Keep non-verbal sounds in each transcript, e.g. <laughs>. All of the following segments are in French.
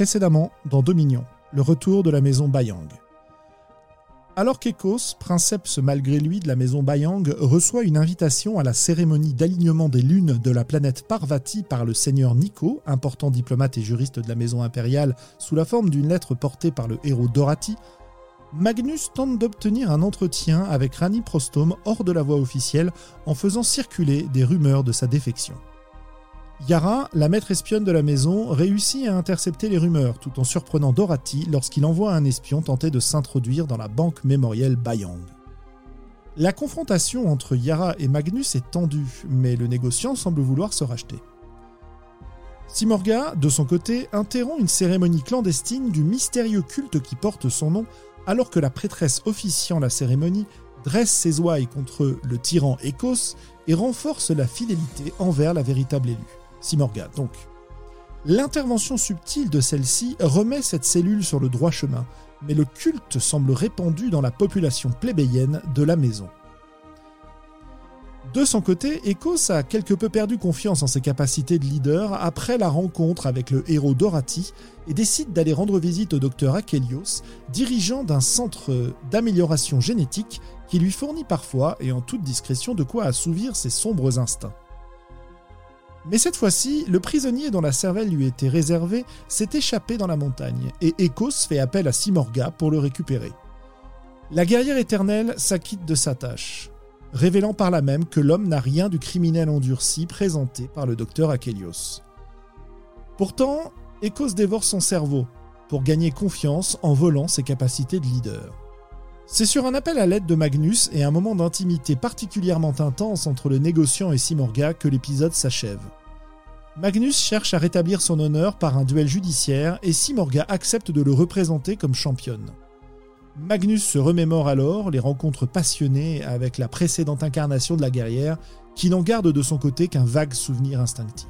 Précédemment, dans Dominion, le retour de la maison Bayang. Alors qu'Ekos, princeps malgré lui de la maison Bayang, reçoit une invitation à la cérémonie d'alignement des lunes de la planète Parvati par le seigneur Nico, important diplomate et juriste de la maison impériale, sous la forme d'une lettre portée par le héros Dorati, Magnus tente d'obtenir un entretien avec Rani Prostome hors de la voie officielle en faisant circuler des rumeurs de sa défection. Yara, la maître espionne de la maison, réussit à intercepter les rumeurs tout en surprenant Dorothy lorsqu'il envoie un espion tenter de s'introduire dans la banque mémorielle Bayang. La confrontation entre Yara et Magnus est tendue, mais le négociant semble vouloir se racheter. Simorga, de son côté, interrompt une cérémonie clandestine du mystérieux culte qui porte son nom alors que la prêtresse officiant la cérémonie dresse ses ouailles contre le tyran Écos et renforce la fidélité envers la véritable élue. Simorga donc. L'intervention subtile de celle-ci remet cette cellule sur le droit chemin, mais le culte semble répandu dans la population plébéienne de la maison. De son côté, Ecos a quelque peu perdu confiance en ses capacités de leader après la rencontre avec le héros Dorati et décide d'aller rendre visite au docteur Akelios, dirigeant d'un centre d'amélioration génétique qui lui fournit parfois et en toute discrétion de quoi assouvir ses sombres instincts. Mais cette fois-ci, le prisonnier dont la cervelle lui était réservée s'est échappé dans la montagne, et Ecos fait appel à Simorga pour le récupérer. La guerrière éternelle s'acquitte de sa tâche, révélant par là même que l'homme n'a rien du criminel endurci présenté par le docteur Akelios. Pourtant, Ecos dévore son cerveau pour gagner confiance en volant ses capacités de leader. C'est sur un appel à l'aide de Magnus et un moment d'intimité particulièrement intense entre le négociant et Simorga que l'épisode s'achève. Magnus cherche à rétablir son honneur par un duel judiciaire et Simorga accepte de le représenter comme championne. Magnus se remémore alors les rencontres passionnées avec la précédente incarnation de la guerrière, qui n'en garde de son côté qu'un vague souvenir instinctif.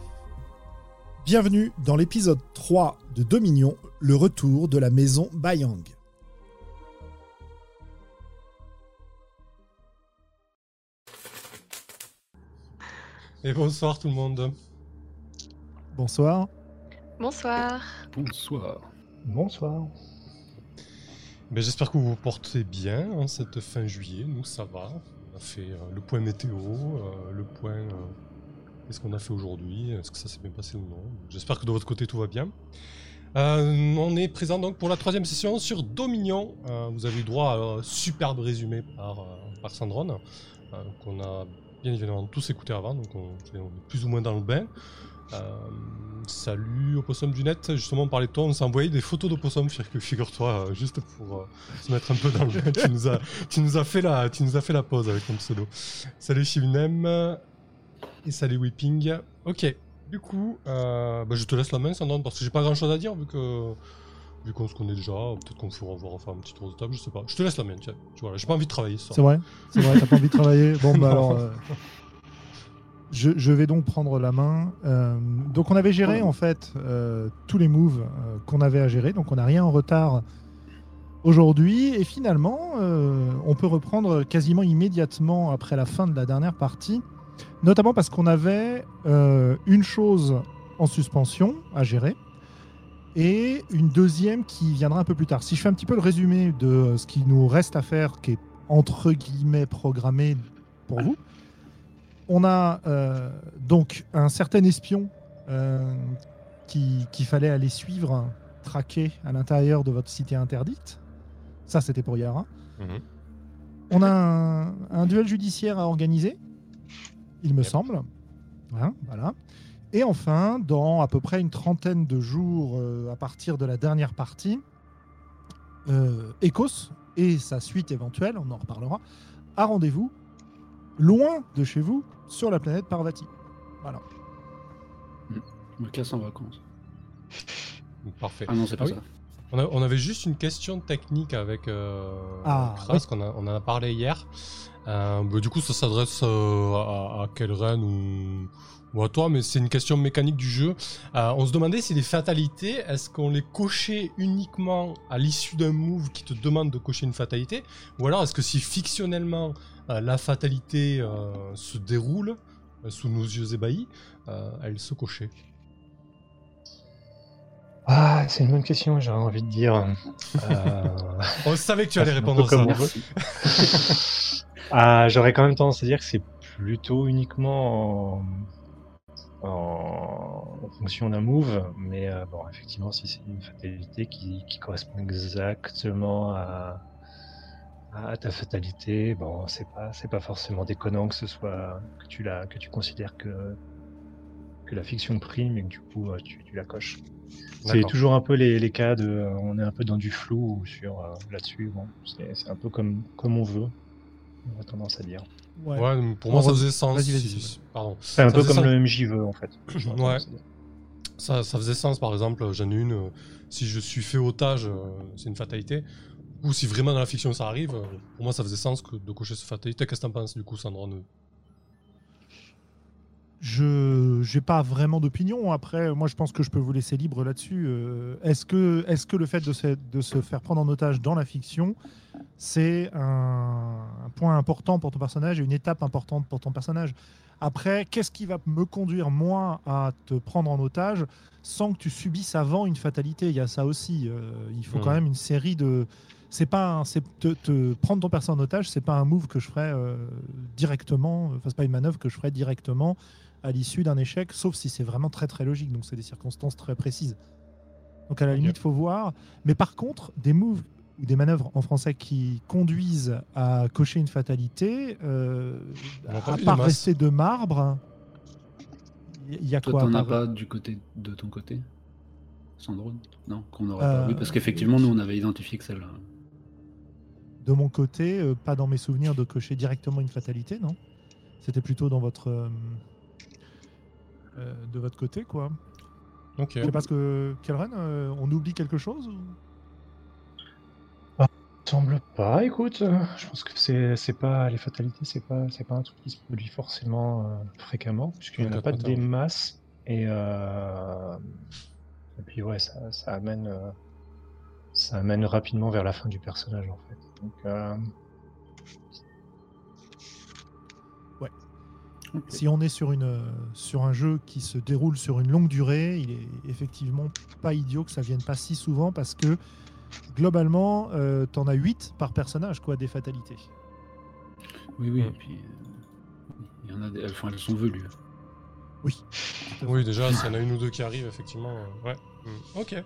Bienvenue dans l'épisode 3 de Dominion, le retour de la maison Bayang. Et bonsoir tout le monde. Bonsoir. Bonsoir. Bonsoir. Bonsoir. Ben, J'espère que vous vous portez bien en cette fin juillet. Nous, ça va. On a fait euh, le point météo, euh, le point. euh, Qu'est-ce qu'on a fait aujourd'hui Est-ce que ça s'est bien passé ou non J'espère que de votre côté tout va bien. Euh, on est présent donc pour la troisième session sur Dominion. Euh, vous avez eu droit à un superbe résumé par, euh, par Sandrone, euh, qu'on a bien évidemment tous écouté avant, donc on, est plus ou moins dans le bain. Euh, salut Opossum du net, justement on parlait de toi, on envoyé des photos d'Opossum, figure- figure-toi, euh, juste pour euh, se mettre un peu dans le bain. tu, nous as, tu, nous as fait la, tu nous as fait la pause avec ton pseudo. Salut Shivnem et salut Whipping. Ok, du coup, bah, je te laisse la main Sandrine parce que j'ai pas grand chose à dire vu que vu qu'on se connaît déjà, peut-être qu'on on va refaire un petit tour de table, je sais pas. Je te laisse la main, tiens. Tu vois, j'ai pas envie de travailler ça. C'est vrai C'est vrai, t'as pas envie de travailler <laughs> Bon, bah alors. euh, je, je vais donc prendre la main. Euh, donc, on avait géré en fait euh, tous les moves qu'on avait à gérer. Donc, on n'a rien en retard aujourd'hui. Et finalement, on peut reprendre quasiment immédiatement après la fin de la dernière partie. Notamment parce qu'on avait une chose en suspension à gérer et une deuxième qui viendra un peu plus tard. Si je fais un petit peu le résumé de ce qui nous reste à faire, qui est entre guillemets programmé pour vous, on a euh, donc un certain espion euh, qui- qu'il fallait aller suivre, traquer à l'intérieur de votre cité interdite. Ça, c'était pour Yara. Mhm. On a un, un duel judiciaire à organiser, il me Yep. semble. Hein, voilà. Et enfin, dans à peu près une trentaine de jours euh, à partir de la dernière partie, euh, Ecos et sa suite éventuelle, on en reparlera, a rendez-vous loin de chez vous sur la planète Parvati. Voilà. Je me casse en vacances. Parfait. Ah non, c'est pas Ah oui. ça. On, a- on avait juste une question technique avec euh, Ah, Kras, qu'on a- on en a parlé hier. Euh, bah, du coup, ça s'adresse euh, à, à Kelren ou, ou à toi, mais c'est une question mécanique du jeu. Euh, on se demandait si les fatalités, est-ce qu'on les cochait uniquement à l'issue d'un move qui te demande de cocher une fatalité, ou alors est-ce que si fictionnellement euh, la fatalité euh, se déroule sous nos yeux ébahis, elle se cochait? Ah, c'est une bonne question, j'aurais envie de dire. <laughs> On savait que tu allais répondre à ça. <laughs> Ah, j'aurais quand même tendance à dire que c'est plutôt uniquement en, en- en fonction d'un move, mais euh, bon, effectivement, si c'est une fatalité qui, qui correspond exactement à, à ta fatalité, bon, c'est pas, c'est pas forcément déconnant que ce soit que tu la, que tu considères que que la fiction prime et que du coup euh, tu, tu la coches. C'est toujours un peu les, les cas de, euh, on est un peu dans du flou sur là-dessus. Bon, c'est c'est un peu comme comme on veut. On a tendance à dire. Ouais. Pour moi, ça faisait sens. Si- Pardon. C'est un Ça peu comme sens. le MJ veut en fait. <clears throat> Ouais. Ça, ça faisait sens, par exemple, j'en ai une, euh, si je suis fait otage, euh, c'est une fatalité. Ou si vraiment dans la fiction ça arrive, euh, pour moi ça faisait sens que de cocher cette fatalité. Qu'est-ce que t'en penses du coup, Sandra ne- Je j'ai pas vraiment d'opinion. Après, moi, je pense que je peux vous laisser libre là-dessus. Euh, est-ce que est-ce que le fait de se, de se faire prendre en otage dans la fiction, c'est un, un point important pour ton personnage et une étape importante pour ton personnage? Après, qu'est-ce qui va me conduire moi à te prendre en otage sans que tu subisses avant une fatalité? Il y a ça aussi. Euh, il faut quand Mhm. même une série de c'est pas un- c'est te, te prendre ton personnage en otage, c'est pas un move que je ferais euh, directement. Enfin, c'est pas une manœuvre que je ferais directement à l'issue d'un échec, sauf si c'est vraiment très très logique. Donc c'est des circonstances très précises. Donc à la limite, faut voir. Mais par contre, des moves ou des manœuvres en français qui conduisent à cocher une fatalité, euh, à part rester de marbre, il y a Toi, quoi t'en as pas du côté de ton côté Sandro Non, qu'on aurait Euh, pas. Oui, parce qu'effectivement, nous, on avait identifié que celle-là. De mon côté, euh, pas dans mes souvenirs de cocher directement une fatalité, non? C'était plutôt dans votre de votre côté, quoi. Ok. C'est parce que Kelren, euh, on oublie quelque chose ou- semble pas, écoute. euh, Je pense que c'est c'est pas les fatalités, c'est pas c'est pas un truc qui se produit forcément euh, fréquemment, puisqu'il n'y en a pas des masses. Et, euh, et puis ouais, ça, ça amène euh, ça amène rapidement vers la fin du personnage en fait. Donc Si on est sur, une, sur un jeu qui se déroule sur une longue durée, il est effectivement pas idiot que ça vienne pas si souvent parce que globalement, euh, t'en as 8 par personnage, quoi, des fatalités. Oui, oui, et puis. euh, Il y en a des... enfin, elles sont velues. Oui. Oui, déjà, s'il y en a une ou deux qui arrivent, effectivement. euh, ouais. Mm. Ok.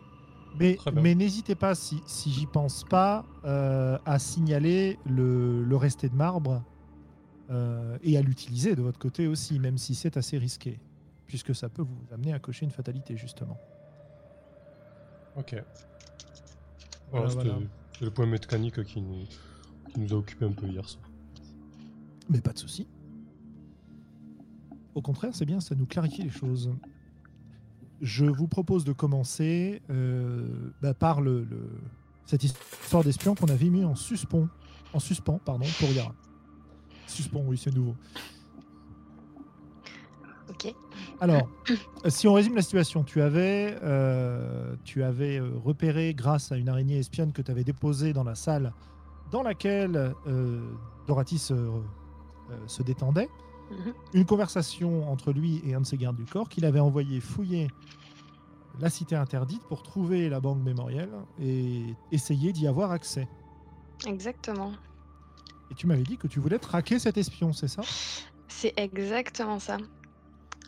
Mais, mais n'hésitez pas, si, si j'y pense pas, euh, à signaler le, le resté de marbre euh, et à l'utiliser de votre côté aussi, même si c'est assez risqué, puisque ça peut vous amener à cocher une fatalité, justement. Ok. Voilà, Voilà, le point mécanique qui nous, qui nous a occupé un peu hier soir. Mais pas de souci. Au contraire, c'est bien, ça nous clarifie les choses. Je vous propose de commencer euh, bah, par le, le- cette histoire d'espion qu'on avait mis en suspens, en suspens pardon, pour Yara. Suspens, oui, c'est nouveau. Ok. Alors, <clears throat> si on résume la situation, tu avais, euh, tu avais euh, repéré grâce à une araignée espionne que tu avais déposée dans la salle dans laquelle euh, Doratis euh, se détendait, Mhm. une conversation entre lui et un de ses gardes du corps qu'il avait envoyé fouiller la cité interdite pour trouver la banque mémorielle et essayer d'y avoir accès. Exactement. Tu m'avais dit que tu voulais traquer cet espion, c'est ça? C'est exactement ça.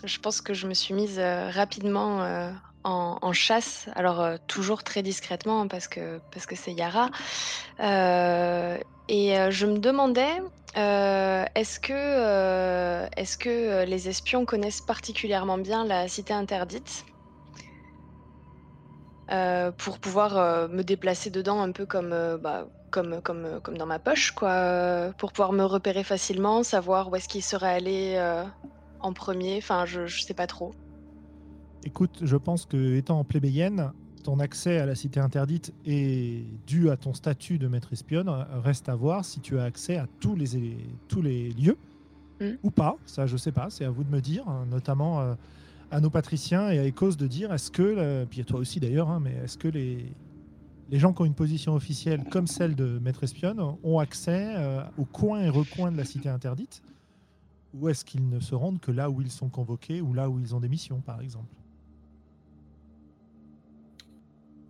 Je pense que je me suis mise euh, rapidement euh, en, chasse, alors euh, toujours très discrètement hein, parce que parce que c'est Yara. Et je me demandais, est-ce que est-ce que les espions connaissent particulièrement bien la cité interdite? Pour pouvoir me déplacer dedans un peu comme bah, comme, comme, comme dans ma poche, quoi, euh, pour pouvoir me repérer facilement, savoir où est-ce qu'il serait allé euh, en premier. Enfin, je, je sais pas trop. Écoute, je pense que étant plébéienne, ton accès à la cité interdite est dû à ton statut de maître espionne. Reste à voir si tu as accès à tous les, tous les lieux Mm. ou pas. Ça, je sais pas. C'est à vous de me dire, hein, notamment euh, à nos patriciens et à Ecos de dire est-ce que, euh, puis à toi aussi d'ailleurs, hein, mais est-ce que les, les gens qui ont une position officielle comme celle de maître espionne ont accès euh, aux coins et recoins de la cité interdite ou est-ce qu'ils ne se rendent que là où ils sont convoqués ou là où ils ont des missions, par exemple?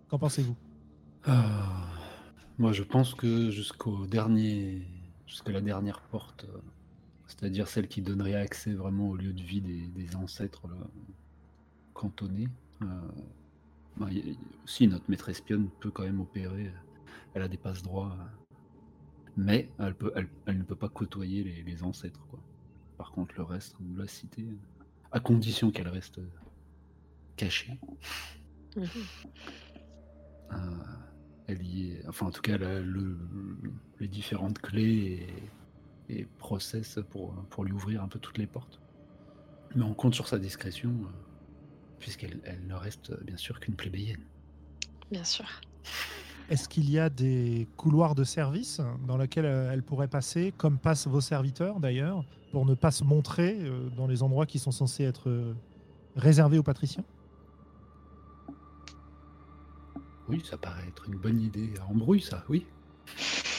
Qu'en pensez-vous? Ah, moi, je pense que jusqu'au dernier, jusqu'à la dernière porte, euh, c'est-à-dire celle qui donnerait accès vraiment au lieu de vie des, ancêtres là, cantonnés. Euh, bah, y- aussi, notre maître espionne peut quand même opérer. Elle a des passe droits, mais elle, peut, elle, elle ne peut pas côtoyer les, les ancêtres. Quoi. Par contre, le reste de la cité, à condition qu'elle reste euh, cachée. Mhm. Euh, elle y est, enfin en tout cas, elle a le- les différentes clés et, et process pour, pour lui ouvrir un peu toutes les portes. Mais on compte sur sa discrétion, euh, puisqu'elle elle ne reste euh, bien sûr qu'une plébéienne. Bien sûr. Est-ce qu'il y a des couloirs de service dans lesquels euh, elle pourrait passer, comme passent vos serviteurs d'ailleurs, pour ne pas se montrer euh, dans les endroits qui sont censés être réservés aux patriciens? Oui, ça paraît être une bonne idée à embrouille, ça, oui. <laughs>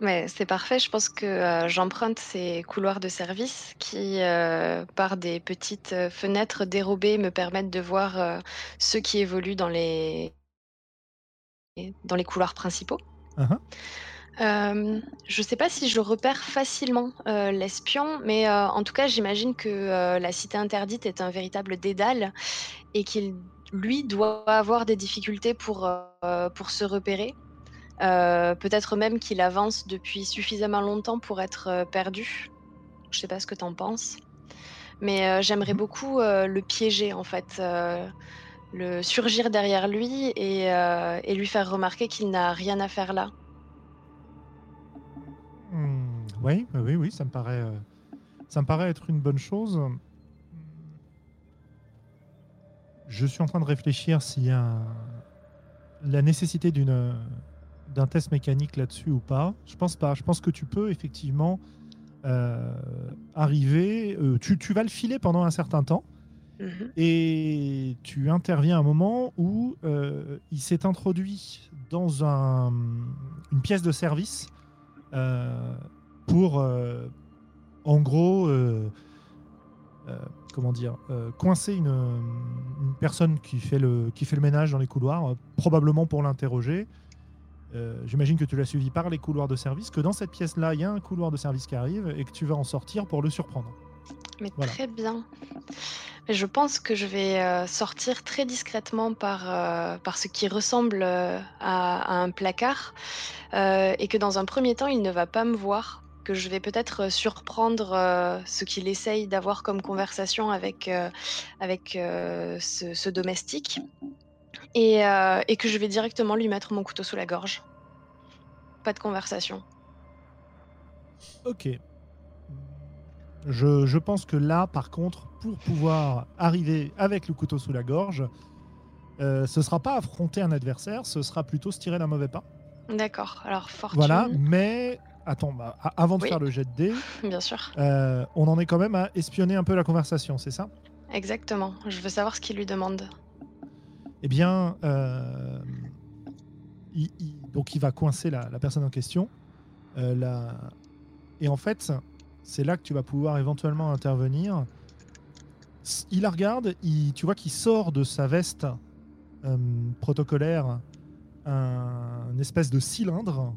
Mais c'est parfait. Je pense que euh, j'emprunte ces couloirs de service qui, euh, par des petites euh, fenêtres dérobées, me permettent de voir euh, ceux qui évoluent dans les dans les couloirs principaux. Uh-huh. Euh, je ne sais pas si je repère facilement euh, l'espion, mais euh, en tout cas, j'imagine que la cité interdite est un véritable dédale et qu'il, lui, doit avoir des difficultés pour, pour se repérer. Euh, Peut-être même qu'il avance depuis suffisamment longtemps pour être euh, perdu. Je sais pas ce que tu en penses. Mais euh, j'aimerais Mhm. beaucoup le piéger, en fait. le surgir derrière lui et, et lui faire remarquer qu'il n'a rien à faire là. Hmm, oui, oui, oui, ça me paraît, ça me paraît être une bonne chose. Je suis en train de réfléchir s'il y a la nécessité d'une d'un test mécanique là-dessus ou pas. Je pense pas. Je pense que tu peux effectivement euh, arriver. euh, tu, tu vas le filer pendant un certain temps. Mhm. Et tu interviens à un moment où euh, il s'est introduit dans un- une pièce de service pour, en gros, comment dire, euh, coincer une, une personne qui fait, le, qui fait le ménage dans les couloirs, euh, probablement pour l'interroger. Euh, J'imagine que tu l'as suivi par les couloirs de service, que dans cette pièce-là, il y a un couloir de service qui arrive et que tu vas en sortir pour le surprendre. Mais Voilà. très bien. Je pense que je vais euh, sortir très discrètement par, euh, par ce qui ressemble à, à un placard et que dans un premier temps, il ne va pas me voir, que je vais peut-être surprendre ce qu'il essaye d'avoir comme conversation avec, avec ce, ce domestique et, euh, et que je vais directement lui mettre mon couteau sous la gorge. Pas de conversation. Ok. Je, je pense que là, par contre, pour pouvoir arriver avec le couteau sous la gorge, euh, ce sera pas affronter un adversaire, ce sera plutôt se tirer d'un mauvais pas. D'accord. Alors, fortune, Voilà, mais attends, bah, avant de Oui. faire le jet de dés, <laughs> bien sûr. euh, on en est quand même à espionner un peu la conversation, c'est ça? Exactement. Je veux savoir ce qu'il lui demande. Eh bien, euh, il- donc il va coincer la, personne en question. euh, Et en fait, c'est là que tu vas pouvoir éventuellement intervenir. Il la regarde, tu vois qu'il sort de sa veste euh, protocolaire un, une espèce de cylindre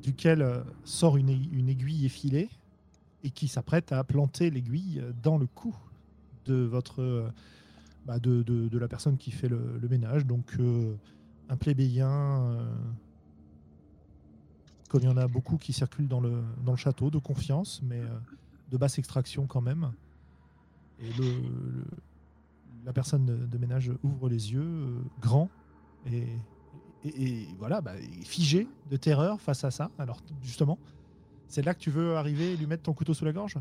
duquel sort une, ai- une aiguille effilée et qui s'apprête à planter l'aiguille dans le cou de votre bah, de, la personne qui fait le, ménage. Donc euh, un plébéien, euh, comme il y en a beaucoup qui circulent dans le, dans le château, de confiance, mais euh, de basse extraction quand même. Et le, la personne de, ménage ouvre les yeux, grand, et, et, et voilà, bah, figé de terreur face à ça. Alors justement, c'est là que tu veux arriver et lui mettre ton couteau sous la gorge?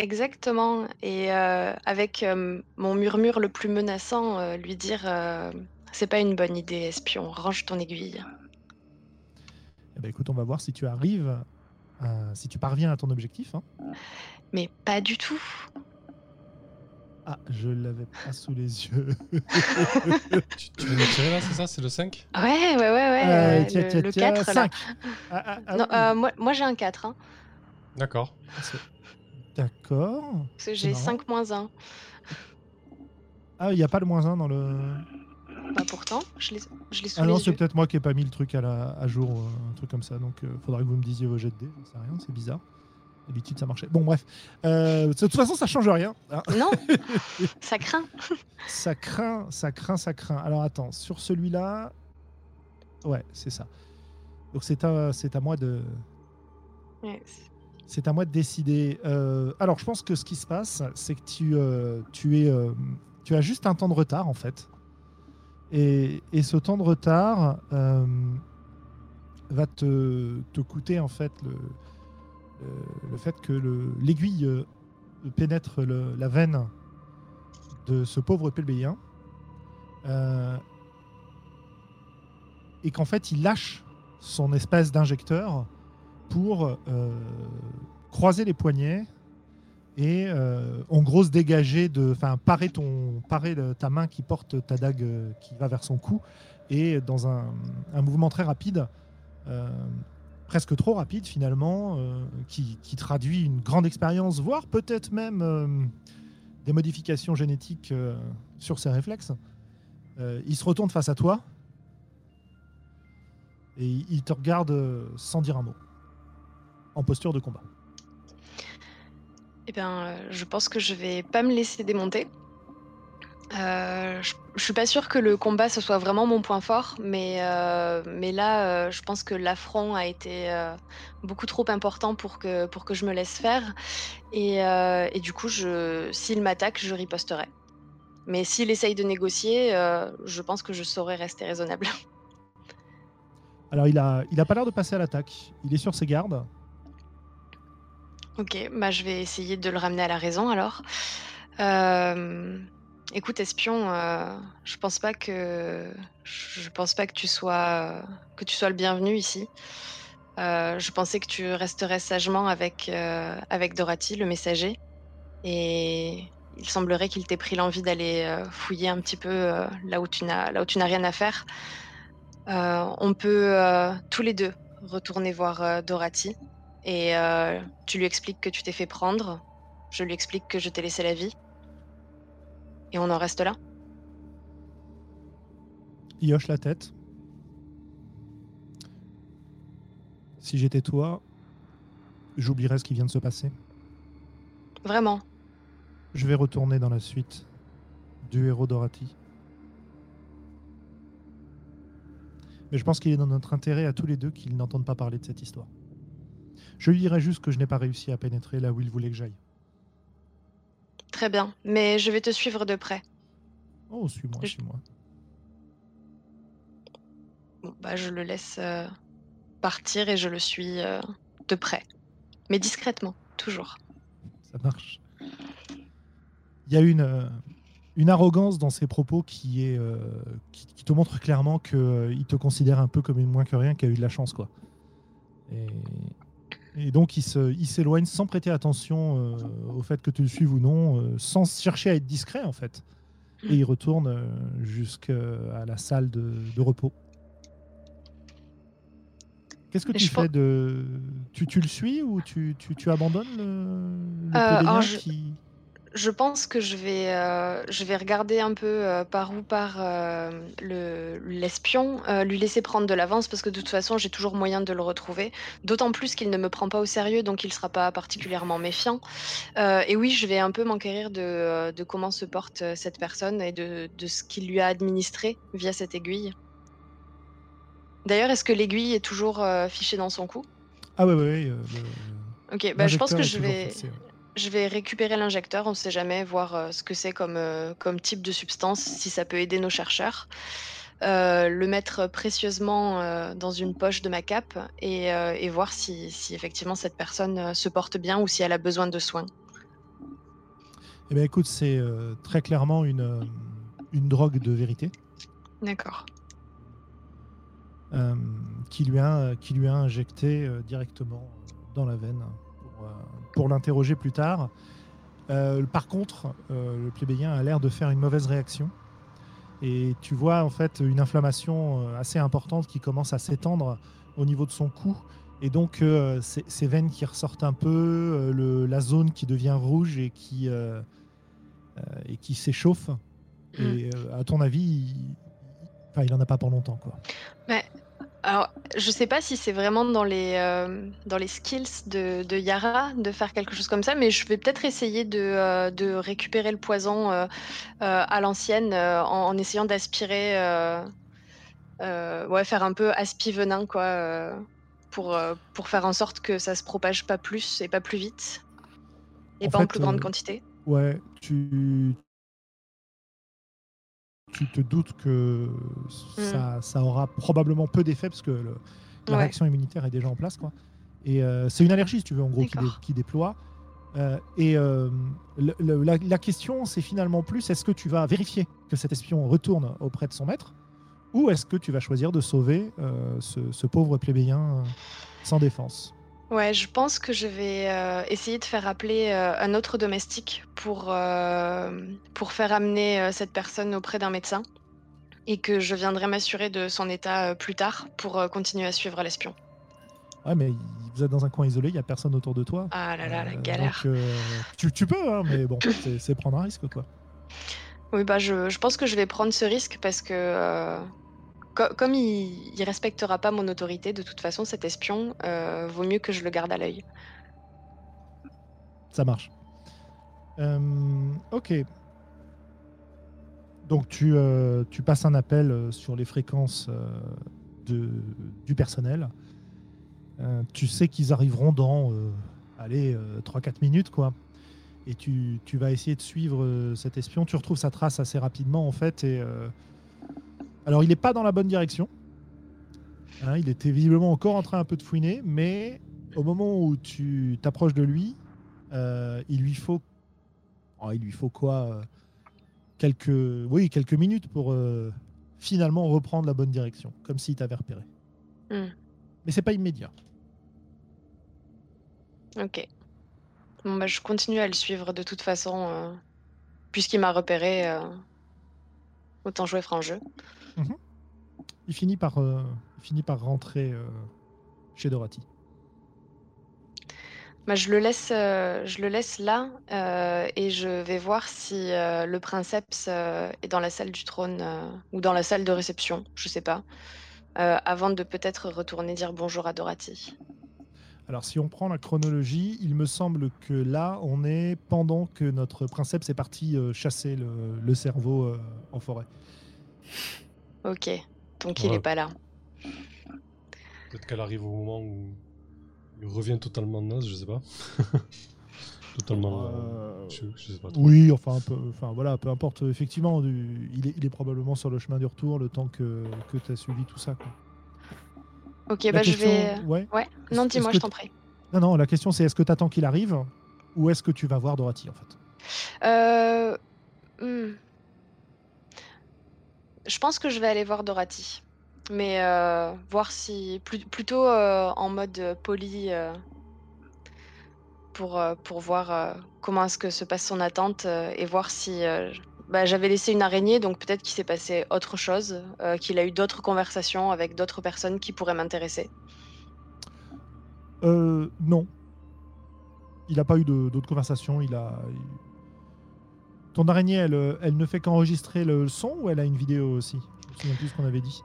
Exactement. Et euh, avec euh, mon murmure le plus menaçant, euh, lui dire euh, C'est pas une bonne idée, espion, range ton aiguille. Eh ben, écoute, on va voir si tu arrives, à- si tu parviens à ton objectif. hein. Mais pas du tout. Ah, je l'avais pas sous les yeux. <laughs> Tu, tu veux me tirer là, c'est ça C'est le 5 Ouais, ouais, ouais, ouais. Tiens, le, tiens, le tiens, 4, là. cinq. Ah, ah, ah Non, oui. euh, moi, moi j'ai un 4, hein, D'accord. D'accord. parce que j'ai marrant. 5 moins 1. Ah, il n'y a pas le moins 1 dans le. Bah pourtant, je l'ai sous Ah non, les c'est peut-être moi qui ai pas mis le truc à, la, à jour, euh, un truc comme ça. Donc, il faudra que vous me disiez vos jets de dés. J'en sais rien, c'est bizarre. D'habitude, ça marchait. Bon, bref. Euh, de toute façon, ça change rien. hein. Non, <laughs> ça craint. Ça craint, ça craint, ça craint. Alors, attends, sur celui-là. Ouais, c'est ça. Donc, c'est à, à moi de. C'est- à moi de décider. Euh, alors, je pense que ce qui se passe, c'est que tu, euh, es, euh, as juste un temps de retard, en fait. Et, ce temps de retard va te, te coûter, en fait, le, fait que le- l'aiguille pénètre la veine de ce pauvre plébéien. Et qu'en fait, il lâche son espèce d'injecteur pour euh, croiser les poignets et euh, en gros se dégager de enfin parer ton parer ta main qui porte ta dague euh, qui va vers son cou et dans un, mouvement très rapide presque trop rapide finalement qui, traduit une grande expérience voire peut-être même des modifications génétiques sur ses réflexes. Il se retourne face à toi et il te regarde sans dire un mot en posture de combat. Eh bien, euh, je pense que je vais pas me laisser démonter. Euh, je, je suis pas sûre que le combat ce soit vraiment mon point fort, mais, euh, mais là, euh, je pense que l'affront a été beaucoup trop important pour que, pour que je me laisse faire. Et, et du coup, je, s'il m'attaque, je riposterai. Mais s'il essaye de négocier, je pense que je saurais rester raisonnable. Alors il a, il a pas l'air de passer à l'attaque. Il est sur ses gardes. Ok, bah je vais essayer de le ramener à la raison alors. Écoute, espion, euh, je pense pas que je pense pas que tu sois que tu sois le bienvenu ici. Euh, je pensais que tu resterais sagement avec euh, avec Dorothy, le messager, et il semblerait qu'il t'ait pris l'envie d'aller fouiller un petit peu là où tu n'as là où tu n'as rien à faire. On peut tous les deux retourner voir Dorothy et euh, tu lui expliques que tu t'es fait prendre. Je lui explique que je t'ai laissé la vie. Et on en reste là. Il hoche la tête. Si j'étais toi, j'oublierais ce qui vient de se passer. Vraiment. Je vais retourner dans la suite du héros Dorothy. Mais je pense qu'il est dans notre intérêt à tous les deux qu'ils n'entendent pas parler de cette histoire. Je lui dirai juste que je n'ai pas réussi à pénétrer là où il voulait que j'aille. Très bien. Mais je vais te suivre de près. Oh, suis-moi, Je- suis-moi. Bon, bah, je le laisse euh, partir et je le suis euh, de près. Mais discrètement, toujours. Ça marche. Il y a une, euh, une arrogance dans ses propos qui, est, qui, qui te montre clairement qu'il te considère un peu comme une moins que rien qui a eu de la chance. quoi. Et, et donc il se- il s'éloigne sans prêter attention euh, au fait que tu le suives ou non, euh, sans chercher à être discret en fait. Et il retourne euh, jusqu'à la salle de, de repos. Qu'est-ce que tu fais pense- de... Tu, tu le suis ou tu, tu, tu abandonnes le, le plébéien alors je- qui... Je pense que je vais, euh, je vais regarder un peu euh, par où part euh, le- l'espion, lui laisser prendre de l'avance parce que de toute façon j'ai toujours moyen de le retrouver. D'autant plus qu'il ne me prend pas au sérieux donc il ne sera pas particulièrement méfiant. Et oui, je vais un peu m'enquérir de, de comment se porte cette personne et de, de ce qu'il lui a administré via cette aiguille. D'ailleurs, est-ce que l'aiguille est toujours fichée dans son cou? Ah ouais, euh, le- Ok, bah, je pense que je vais. fixé, ouais. Je vais récupérer l'injecteur, on ne sait jamais, voir euh, ce que c'est comme, euh, comme type de substance, si ça peut aider nos chercheurs. Euh, le mettre précieusement euh, dans une poche de ma cape et, euh, et voir si, si effectivement cette personne se porte bien ou si elle a besoin de soins. Eh bien, écoute, c'est très clairement une, une drogue de vérité D'accord. qui, lui a, qui lui a injecté directement dans la veine pour, euh, pour l'interroger plus tard. Euh, par contre, euh, le plébéien a l'air de faire une mauvaise réaction. Et tu vois en fait une inflammation assez importante qui commence à s'étendre au niveau de son cou. Et donc euh, ses veines qui ressortent un peu, euh, le- la zone qui devient rouge et qui, euh, et qui s'échauffe. Et euh, à ton avis, il, Enfin, il en a pas pour longtemps, quoi. Alors, je sais pas si c'est vraiment dans les, euh, dans les skills de, de Yara de faire quelque chose comme ça, mais je vais peut-être essayer de, euh, de récupérer le poison euh, à l'ancienne en, en essayant d'aspirer, ouais, faire un peu aspi venin, quoi, pour, pour faire en sorte que ça se propage pas plus et pas plus vite, et En pas en plus grande quantité. Ouais, tu. Tu te doutes que ça, ça aura probablement peu d'effet parce que le- la Ouais. réaction immunitaire est déjà en place. Quoi. Et euh, c'est une allergie, si tu veux, en gros, qui, dé- D'accord. qui déploie. Euh, et euh, le- le- la, la question, c'est finalement plus est-ce que tu vas vérifier que cet espion retourne auprès de son maître ou est-ce que tu vas choisir de sauver ce, ce pauvre plébéien sans défense? Ouais, je pense que je vais euh, essayer de faire appeler euh, un autre domestique pour, euh, pour faire amener cette personne auprès d'un médecin et que je viendrai m'assurer de son état plus tard pour continuer à suivre l'espion. Ouais, mais vous êtes dans un coin isolé, il n'y a personne autour de toi. Ah là là, la galère. donc, tu, tu peux, hein, mais bon, <coughs> c'est prendre un risque, quoi. Oui, bah je, je pense que je vais prendre ce risque parce que co- comme il, il respectera pas mon autorité, de toute façon, cet espion, euh, vaut mieux que je le garde à l'œil. Ça marche. Euh, ok. Donc tu, euh, tu passes un appel sur les fréquences du personnel. Tu sais qu'ils arriveront dans allez, 3-4 minutes, quoi. Et tu, vas essayer de suivre cet espion. Tu retrouves sa trace assez rapidement, en fait. Et, Alors, il n'est pas dans la bonne direction. Hein, il était visiblement encore en train un peu de fouiner, mais au moment où tu t'approches de lui, euh, il lui faut, oh, il lui faut quoi euh, Quelques, oui, quelques minutes pour euh, finalement reprendre la bonne direction, comme s'il t'avait repéré. Hmm. Mais c'est pas immédiat. Ok. Bon, bah, je continue à le suivre de toute façon, euh, puisqu'il m'a repéré. autant jouer franc jeu. Il finit par, euh, il finit par rentrer euh, chez Dorothy. Bah, je le laisse, euh, je le laisse là et je vais voir si le princeps est dans la salle du trône ou dans la salle de réception, je sais pas, avant de peut-être retourner dire bonjour à Dorothy. Alors, si on prend la chronologie, il me semble que là, on est pendant que notre princeps est parti euh, chasser le, le cerveau euh, en forêt. Ok, donc il Ouais. est pas là. Peut-être qu'elle arrive au moment où il revient totalement naze, je sais pas. <laughs> totalement. euh, Euh, je, je sais pas. trop. Oui, enfin, un peu, enfin voilà, peu importe. Effectivement, du- il, est, il est probablement sur le chemin du retour le temps que, que tu as suivi tout ça. quoi. Ok, La bah je question- vais. ouais. Ouais, non, Est-ce dis-moi, que je t'en prie. Non, non, la question c'est est-ce que tu attends qu'il arrive ou est-ce que tu vas voir Dorothy en fait? Euh, hmm. Je pense que je vais aller voir Dorothy. Mais euh, voir si. plutôt euh, en mode euh, poli. pour, pour voir comment est-ce que se passe son attente et voir si. bah, J'avais laissé une araignée, donc peut-être qu'il s'est passé autre chose, qu'il a eu d'autres conversations avec d'autres personnes qui pourraient m'intéresser. Non. Il n'a pas eu d'autres conversations. Il a. Ton araignée, elle, euh, elle ne fait qu'enregistrer le son ou elle a une vidéo aussi? Je me souviens plus ce qu'on avait dit.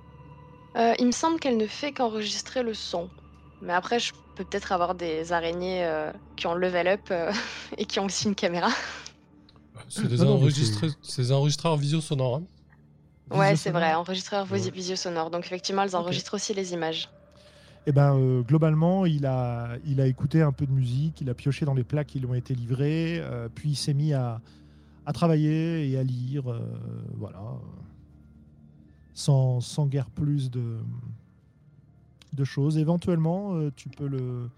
Euh, il me semble qu'elle ne fait qu'enregistrer le son. Mais après, je peux peut-être avoir des araignées euh, qui ont level up euh, <laughs> et qui ont aussi une caméra. C'est des, enregistreurs visio sonores. hein. Ouais, c'est vrai, enregistreur Ouais. visi- visio sonore. Donc effectivement, elles enregistrent aussi les images. Eh ben, euh, globalement, il a, il a écouté un peu de musique, il a pioché dans les plats qui lui ont été livrés, euh, puis il s'est mis à, à travailler et à lire, euh, voilà, sans, sans guère plus de, de choses. Éventuellement, euh, tu peux le,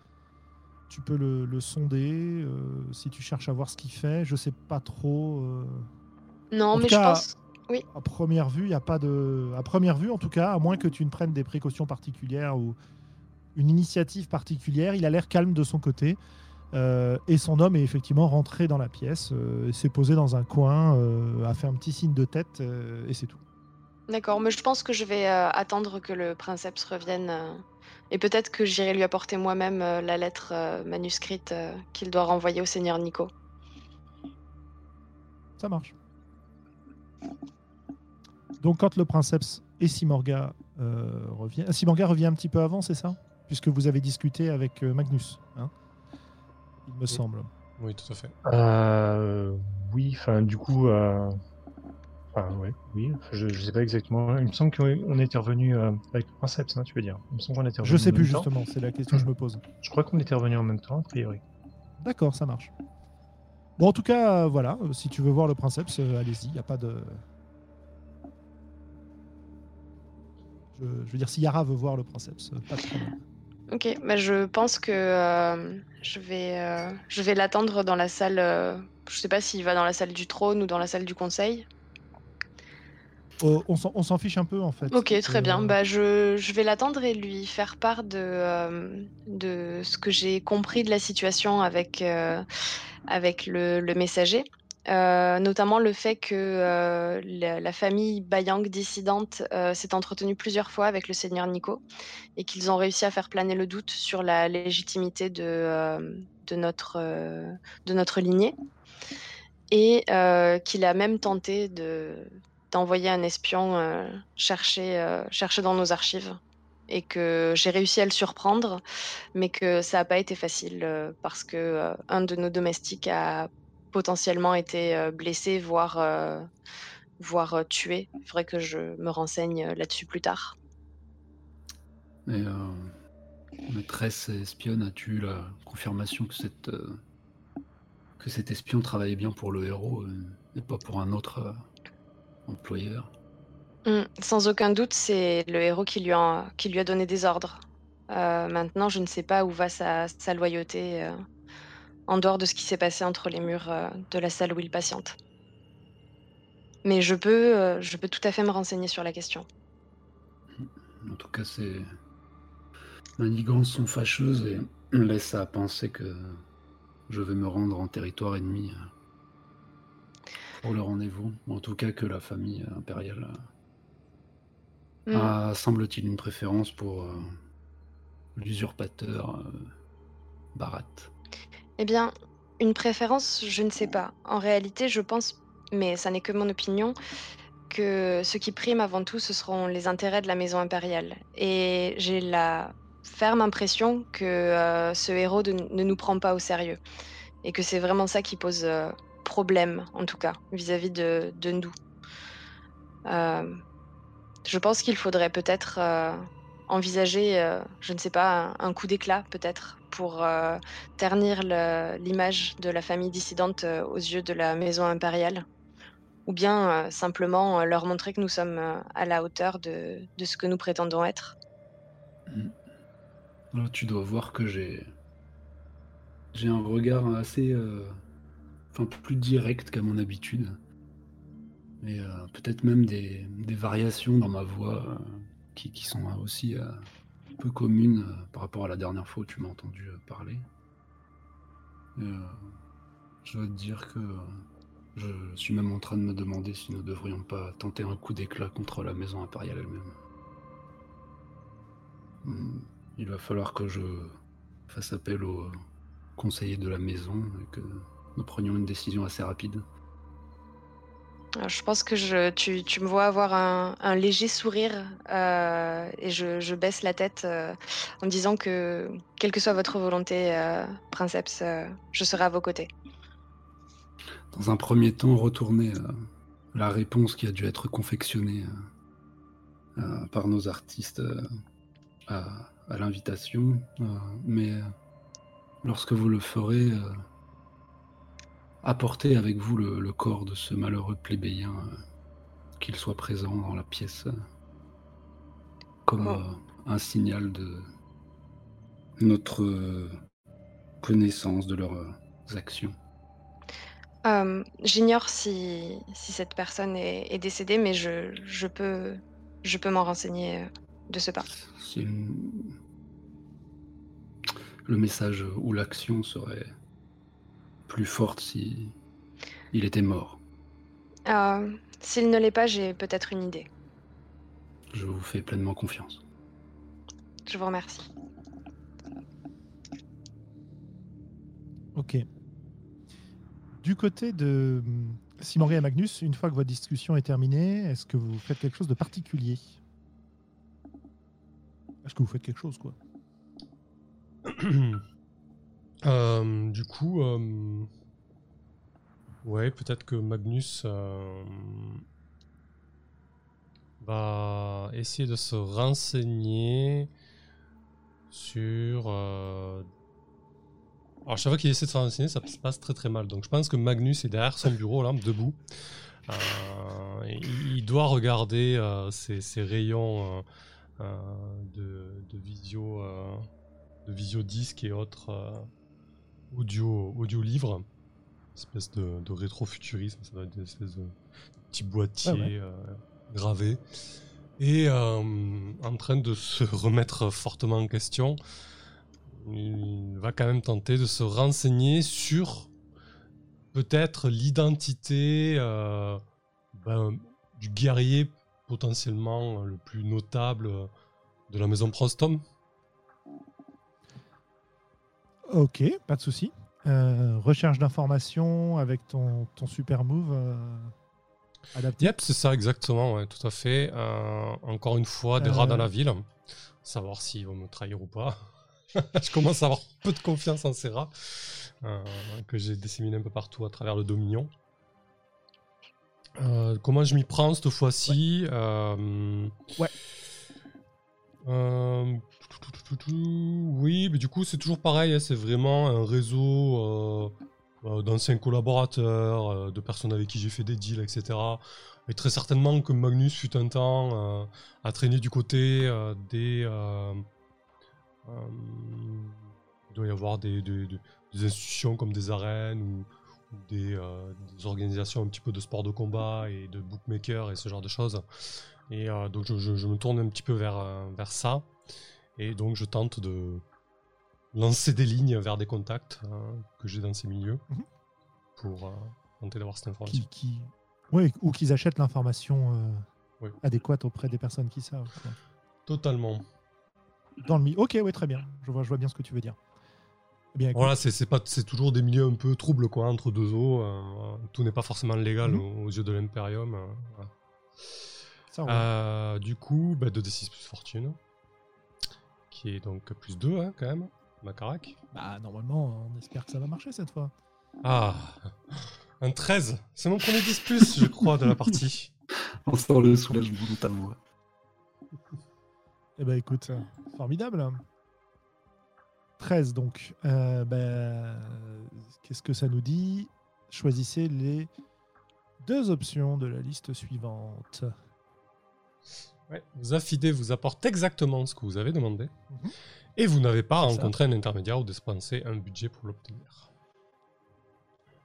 tu peux le, le sonder euh, si tu cherches à voir ce qu'il fait. Je sais pas trop. Non, En mais cas, je pense. à première vue, il y a pas de. À première vue, en tout cas, à moins que tu ne prennes des précautions particulières ou une initiative particulière, il a l'air calme de son côté. Euh, et son homme est effectivement rentré dans la pièce, euh, s'est posé dans un coin, euh, a fait un petit signe de tête, et c'est tout. D'accord, mais je pense que je vais attendre que le princeps revienne. et peut-être que j'irai lui apporter moi-même la lettre manuscrite qu'il doit renvoyer au seigneur Nico. Ça marche. Donc, quand le princeps et Simorga revient. Ah, Simorga revient un petit peu avant, c'est ça? Puisque vous avez discuté avec Magnus, hein? Il me semble. Oui, tout à fait. Euh, oui, enfin, du coup, euh, enfin, ouais, oui, je, je sais pas exactement. Il me semble qu'on était revenu euh, avec le Princeps, hein, tu veux dire. Il me semble qu'on était Je sais plus justement, c'est la question que je me pose. <clears throat> Je crois qu'on était revenu en même temps, a priori. D'accord, ça marche. Bon, en tout cas, euh, voilà, si tu veux voir le Princeps, euh, allez-y, il n'y a pas de. Je, je veux dire, si Yara veut voir le Princeps, pas de problème. Ok, bah je pense que euh, je vais, euh, je vais l'attendre dans la salle. euh, je sais pas s'il va dans la salle du trône ou dans la salle du conseil. Oh, on s'en on s'en fiche un peu en fait. Ok, très Euh, bien. Bah, je, je vais l'attendre et lui faire part de, euh, de ce que j'ai compris de la situation avec, euh, avec le, le messager. Euh, notamment le fait que euh, la, famille Bayang dissidente euh, s'est entretenue plusieurs fois avec le seigneur Nico et qu'ils ont réussi à faire planer le doute sur la légitimité de, notre, de notre lignée et qu'il a même tenté de, d'envoyer un espion chercher, chercher dans nos archives et que j'ai réussi à le surprendre, mais que ça n'a pas été facile parce que un de nos domestiques a potentiellement été blessé, voire, euh, voire euh, tué. Il faudrait que je me renseigne là-dessus plus tard. Et euh, maîtresse et espionne, as-tu la confirmation que, cette, euh, que cet espion travaillait bien pour le héros et pas pour un autre employeur? Mm, Sans aucun doute, c'est le héros qui lui a, qui lui a donné des ordres. Euh, maintenant, je ne sais pas où va sa, sa loyauté en dehors de ce qui s'est passé entre les murs euh, de la salle où il patiente. Mais je peux, euh, je peux tout à fait me renseigner sur la question. En tout cas, ces manigances sont fâcheuses et laissent à penser que je vais me rendre en territoire ennemi euh, pour le rendez-vous. Ou En tout cas, que la famille impériale Mm. a, semble-t-il, une préférence pour l'usurpateur Barat. Eh bien, une préférence, je ne sais pas. En réalité, je pense, mais ça n'est que mon opinion, que ce qui prime avant tout, ce seront les intérêts de la maison impériale. Et j'ai la ferme impression que euh, ce héros ne nous prend pas au sérieux. Et que c'est vraiment ça qui pose euh, problème, en tout cas, vis-à-vis de, de nous. Euh, je pense qu'il faudrait peut-être envisager, je ne sais pas, un coup d'éclat, peut-être, pour euh, ternir l'image de la famille dissidente euh, aux yeux de la maison impériale, ou bien euh, simplement leur montrer que nous sommes à la hauteur de, ce que nous prétendons être. Alors, tu dois voir que j'ai un regard assez, euh, enfin plus direct qu'à mon habitude, et peut-être même des, variations dans ma voix qui, sont aussi peu communes euh, par rapport à la dernière fois où tu m'as entendu euh, parler. Euh, je dois te dire que je suis même en train de me demander si nous devrions pas tenter un coup d'éclat contre la maison impériale elle-même. Hmm. Il va falloir que je fasse appel au euh, conseiller de la maison et que nous prenions une décision assez rapide. Je pense que je, tu, tu me vois avoir un, un léger sourire euh, et je, je baisse la tête euh, en disant que, quelle que soit votre volonté, euh, Princeps, je serai à vos côtés. Dans un premier temps, retourner euh, la réponse qui a dû être confectionnée par nos artistes à, l'invitation. mais lorsque vous le ferez, apportez avec vous le, le corps de ce malheureux plébéien, euh, qu'il soit présent dans la pièce, euh, comme Oh. euh, un signal de notre connaissance de leurs actions. J'ignore si, si cette personne est, est décédée, mais je, je peux, je peux m'en renseigner de ce pas. Une- Le message ou l'action serait plus forte si il était mort. Euh, S'il ne l'est pas, j'ai peut-être une idée. Je vous fais pleinement confiance. Je vous remercie. Ok. Du côté de hum, Simoré et Magnus, une fois que votre discussion est terminée, est-ce que vous faites quelque chose de particulier? Est-ce que vous faites quelque chose, quoi? <clears throat> <clears throat> Euh, du coup, euh, ouais, peut-être que Magnus euh, va essayer de se renseigner sur. Alors, chaque fois qu'il essaie de se renseigner, ça se passe très très mal. Donc, je pense que Magnus est derrière son bureau, là, debout. Il doit regarder ces, ces rayons de, de visio. de visio-disque et autres audio, audio livres. Espèce de, de rétro-futurisme, ça doit être des espèces de petits boîtiers ouais. euh, gravés. Et euh, en train de se <laughs> remettre fortement en question, il va quand même tenter de se renseigner sur peut-être l'identité euh, ben, du guerrier potentiellement le plus notable de la maison Prostom. Ok, pas de souci. Euh, recherche d'informations avec ton, ton super move euh, adapté. Yep, c'est ça exactement, ouais, tout à fait. Euh, encore une fois, des rats dans la ville. Savoir s'ils vont me trahir ou pas. <laughs> je commence à avoir peu de confiance en ces rats que j'ai disséminés un peu partout à travers le Dominion. Comment je m'y prends cette fois-ci Ouais. Euh, oui, mais du coup, c'est toujours pareil. hein, c'est vraiment un réseau euh, euh, d'anciens collaborateurs, de personnes avec qui j'ai fait des deals, etc. Et très certainement que Magnus fut un temps à traîner du côté des. il doit y avoir des, institutions comme des arènes ou, des, des organisations un petit peu de sport de combat et de bookmakers et ce genre de choses. Et euh, donc je, je- je me tourne un petit peu vers, euh, vers ça. Et donc je tente de lancer des lignes vers des contacts euh, que j'ai dans ces milieux Mhm. pour euh, tenter d'avoir cette information. Qui, qui... Ouais, ou qu'ils achètent l'information euh, Oui. adéquate auprès des personnes qui savent. quoi. Totalement. Dans le mi. Ok, ouais, très bien. Je vois, je vois bien ce que tu veux dire. Eh bien, Voilà, c'est c'est pas c'est toujours des milieux un peu troubles quoi entre deux eaux. euh, tout n'est pas forcément légal Mhm. aux, aux yeux de voilà. Ça, ouais. Euh, du coup, bah, 2d6 plus fortune, qui est donc plus 2 hein, quand même, Macarac. Bah, normalement, on espère que ça va marcher cette fois. Ah, un 13, c'est mon premier 10 plus, je crois, de la partie. <laughs> On sent le soulagement dans ta voix. Eh ben écoute, formidable. 13 donc. Euh, ben, Qu'est-ce que ça nous dit? Choisissez les deux options de la liste suivante. Ouais, vos affidés vous apportent exactement ce que vous avez demandé, Mhm. et vous n'avez pas à rencontrer un intermédiaire ou dépenser un budget pour l'obtenir.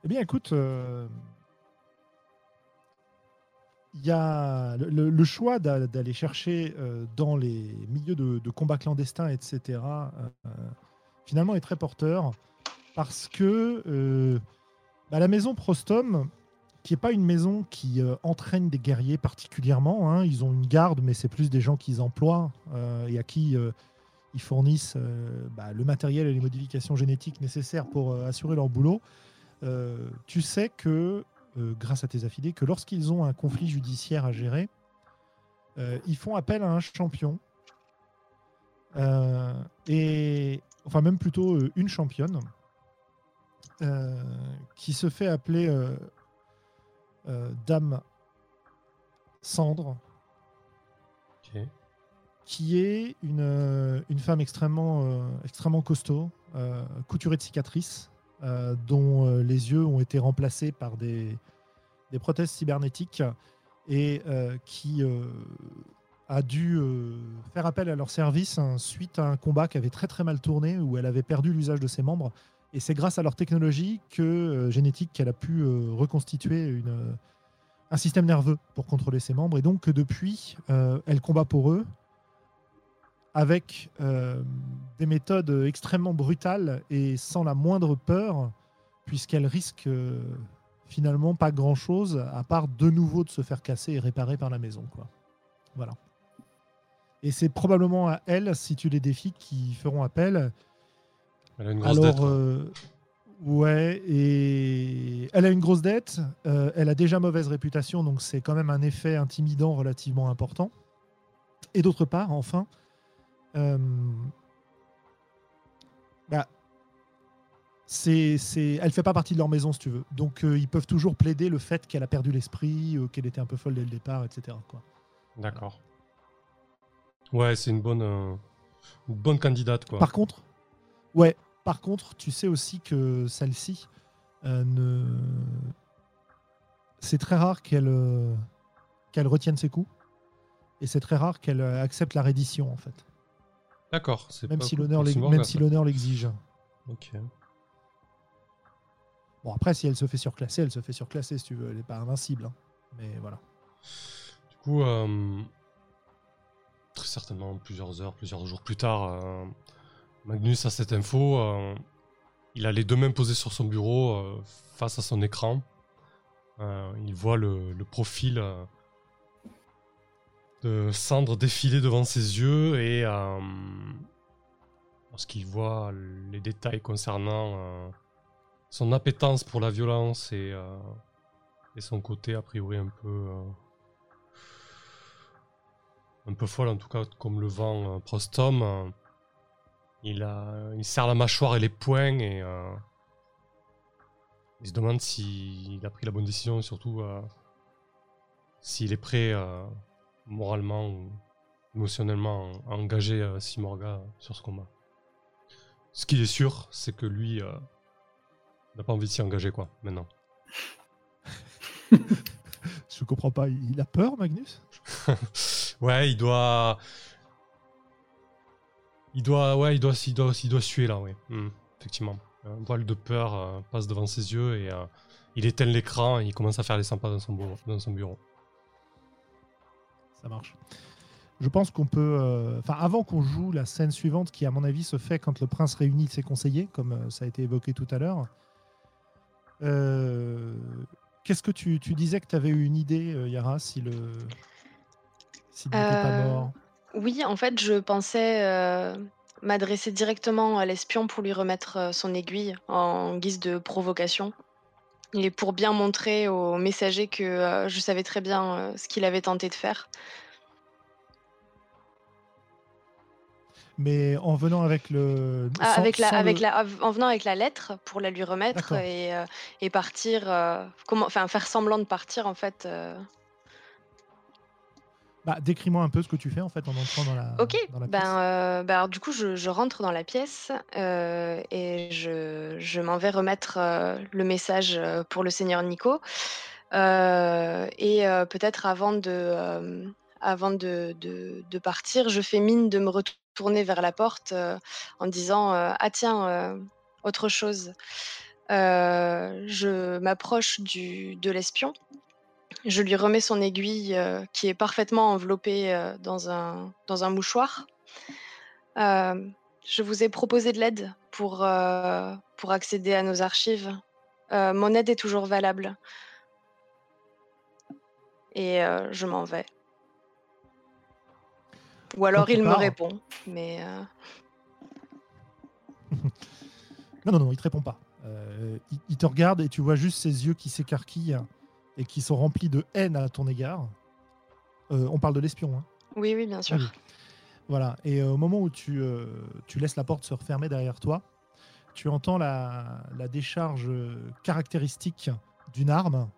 Eh bien écoute, euh, il y a le, choix d'a- d'aller chercher euh, dans les milieux de, de combats clandestins, etc., euh, finalement est très porteur parce que bah, la maison Prostom, qui n'est pas une maison qui euh, entraîne des guerriers particulièrement, hein, ils ont une garde, mais c'est plus des gens qu'ils emploient euh, et à qui euh, ils fournissent bah, le matériel et les modifications génétiques nécessaires pour assurer leur boulot. Tu sais que, grâce à tes affidés, que lorsqu'ils ont un conflit judiciaire à gérer, ils font appel à un champion. Et enfin même plutôt une championne qui se fait appeler Dame Cendre, qui est une, euh, une femme extrêmement, euh, extrêmement costaud, euh, couturée de cicatrices, euh, dont euh, les yeux ont été remplacés par des, des prothèses cybernétiques et euh, qui euh, a dû euh, faire appel à leur service hein, suite à un combat qui avait très très mal tourné, où elle avait perdu l'usage de ses membres. Et c'est grâce à leur technologie que, euh, génétique qu'elle a pu euh, reconstituer une, euh, un système nerveux pour contrôler ses membres. Et donc depuis, elle combat pour eux avec des méthodes extrêmement brutales et sans la moindre peur, puisqu'elle risque finalement pas grand-chose, à part de nouveau de se faire casser et réparer par la maison. Quoi. Voilà. Et c'est probablement à elle, si tu les défis, qui feront appel. Elle a une grosse dette. Alors, euh, ouais, et elle a une grosse dette. euh, elle a déjà mauvaise réputation, donc c'est quand même un effet intimidant relativement important. Et d'autre part, enfin, Euh, bah, c'est, c'est, elle fait pas partie de leur maison, si tu veux. Donc, euh, ils peuvent toujours plaider le fait qu'elle a perdu l'esprit, qu'elle était un peu folle dès le départ, etc. Quoi. D'accord. Ouais, c'est une bonne, une bonne candidate, quoi. Par contre, ouais, par contre, tu sais aussi que celle-ci euh, ne. C'est très rare qu'elle euh, qu'elle retienne ses coups. Et c'est très rare qu'elle euh, accepte la reddition, en fait. D'accord. Même pas si l'honneur si l'exige. Ok. Bon, après, si elle se fait surclasser, elle se fait surclasser, si tu veux. Elle n'est pas invincible. hein. Mais voilà. Du coup, euh, très certainement plusieurs heures, plusieurs jours plus tard, Magnus a cette info. euh, il a les deux mains posées sur son bureau euh, face à son écran. Euh, il voit le, profil de Cendre défiler devant ses yeux et lorsqu'il voit les détails concernant son appétence pour la violence et, son côté a priori un peu un peu folle en tout cas comme le vent Prostom il a il serre la mâchoire et les poings et euh, il se demande s'il a pris la bonne décision et surtout euh, s'il est prêt euh, moralement ou émotionnellement à engager Simorga sur ce combat. Ce qui est sûr, c'est que lui n'a pas envie de s'y engager quoi maintenant. <laughs> Je comprends pas. Il a peur, Magnus? <laughs> Ouais, il doit. Il doit, ouais, il doit, il doit, il doit suer là, oui. Hmm, effectivement. Un voile de peur euh, passe devant ses yeux et euh, il éteint l'écran et il commence à faire les 100 pas dans son bureau. Dans son bureau. Ça marche. Je pense qu'on peut. euh, Enfin, avant qu'on joue la scène suivante, qui à mon avis se fait quand le prince réunit ses conseillers, comme euh, ça a été évoqué tout à l'heure. euh, Qu'est-ce que tu, tu disais que tu avais eu une idée, euh, Yara, si le. S'il n'était pas mort? Oui, en fait, je pensais euh, m'adresser directement à l'espion pour lui remettre euh, son aiguille en guise de provocation. Et pour bien montrer au messager que euh, je savais très bien euh, ce qu'il avait tenté de faire. Mais en venant avec le. Ah, sans- avec la, sans avec le- la, en venant avec la lettre pour la lui remettre D'accord. et, euh, et partir, euh, comment, enfin faire semblant de partir en fait. euh. Bah, Décris-moi un peu ce que tu fais en fait en entrant dans la. Ok, dans la ben, pièce. euh, ben, alors, du coup je, je rentre dans la pièce euh, et je, je m'en vais remettre euh, le message pour le seigneur Nico. Et peut-être avant de, avant de, de- de partir, je fais mine de me retourner vers la porte en disant Ah tiens, autre chose. Je m'approche du- de l'espion. Je lui remets son aiguille euh, qui est parfaitement enveloppée euh, dans, un, dans un mouchoir. Euh, je vous ai proposé de l'aide pour, pour accéder à nos archives. Mon aide est toujours valable. Et je m'en vais. Ou alors il me répond. Mais <laughs> Non, non, non, il te répond pas. Il, il te regarde et tu vois juste ses yeux qui s'écarquillent et qui sont remplis de haine à ton égard. Euh, on parle de l'espion, hein. oui, oui, bien sûr. Oui. Voilà. Et euh, au moment où tu, euh, tu laisses la porte se refermer derrière toi, tu entends la, la décharge caractéristique d'une arme.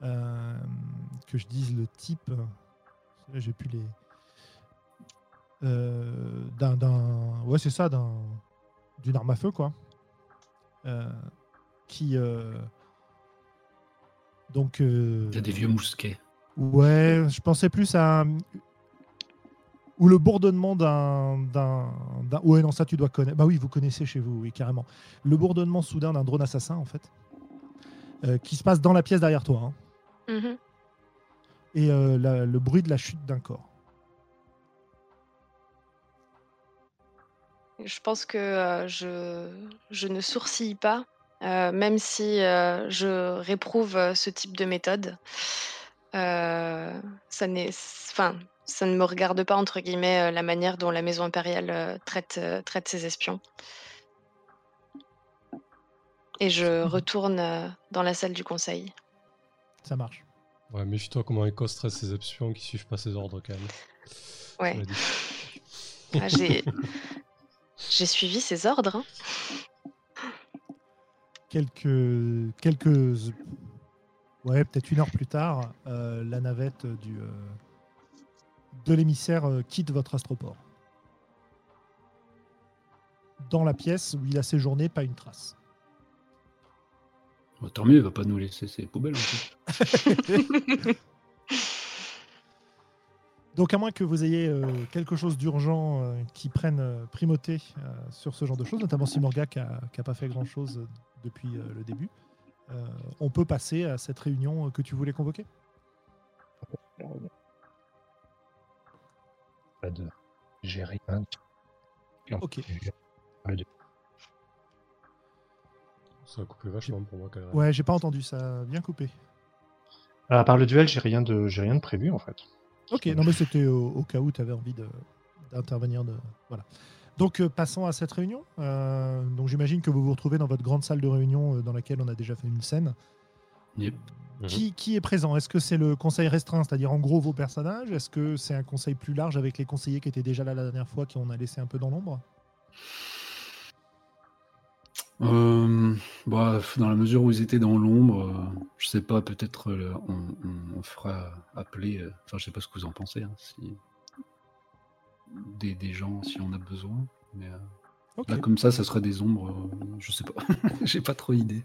Que je dise le type. J'ai plus les. D'un, d'un- Ouais, c'est ça, d'un, d'une arme à feu, quoi. Qui. Donc. euh, Il y a des vieux mousquets. Ouais, je pensais plus à. un- Ou le bourdonnement d'un. Ouais, non, ça tu dois connaître. Bah oui, vous connaissez chez vous, oui, carrément. Le bourdonnement soudain d'un drone assassin, en fait. euh, qui se passe dans la pièce derrière toi. hein. Mhm. Et euh, la- le bruit de la chute d'un corps. Je pense que euh, je, je ne sourcille pas, euh, même si euh, je réprouve euh, ce type de méthode. Euh, ça, n'est, enfin, ça ne me regarde pas, entre guillemets, la manière dont la maison impériale traite, traite ses espions. Et je Mhm. retourne dans la salle du conseil. Ça marche. Ouais, méfie-toi comment Echo stresse ses espions qui suivent pas ses ordres quand même. Ouais. Ah, j'ai... <laughs> j'ai suivi ses ordres. hein. Quelques, quelques, ouais, peut-être une heure plus tard, euh, la navette du, euh, de l'émissaire euh, quitte votre astroport. Dans la pièce où il a séjourné, pas une trace. Bon, tant mieux, il va pas nous laisser ses poubelles. en fait. <laughs> Donc, à moins que vous ayez euh, quelque chose d'urgent euh, qui prenne primauté euh, sur ce genre de choses, notamment si Morga qui n'a pas fait grand-chose depuis euh, le début, euh, on peut passer à cette réunion que tu voulais convoquer? Pas de. J'ai rien. Ok. Ça a coupé vachement pour moi quand même. Ouais, j'ai pas entendu ça, a bien coupé. À part le duel, j'ai rien de, j'ai rien de prévu en fait. Ok, non mais c'était au, au cas où tu avais envie de- d'intervenir. De, voilà. Donc euh, passons à cette réunion. Euh, donc j'imagine que vous vous retrouvez dans votre grande salle de réunion euh, dans laquelle on a déjà fait une scène. Yep. Mhm. Qui, qui est présent? Est-ce que c'est le conseil restreint, c'est-à-dire en gros vos personnages? Est-ce que c'est un conseil plus large avec les conseillers qui étaient déjà là la dernière fois, qui on a laissé un peu dans l'ombre? Euh, bah, dans la mesure où ils étaient dans l'ombre, euh, je sais pas, peut-être euh, on, on- on fera appeler, euh, enfin je sais pas ce que vous en pensez, hein, si des, des gens si on a besoin, mais euh, là comme ça, ça serait des ombres, euh, je sais pas, <laughs> j'ai pas trop idée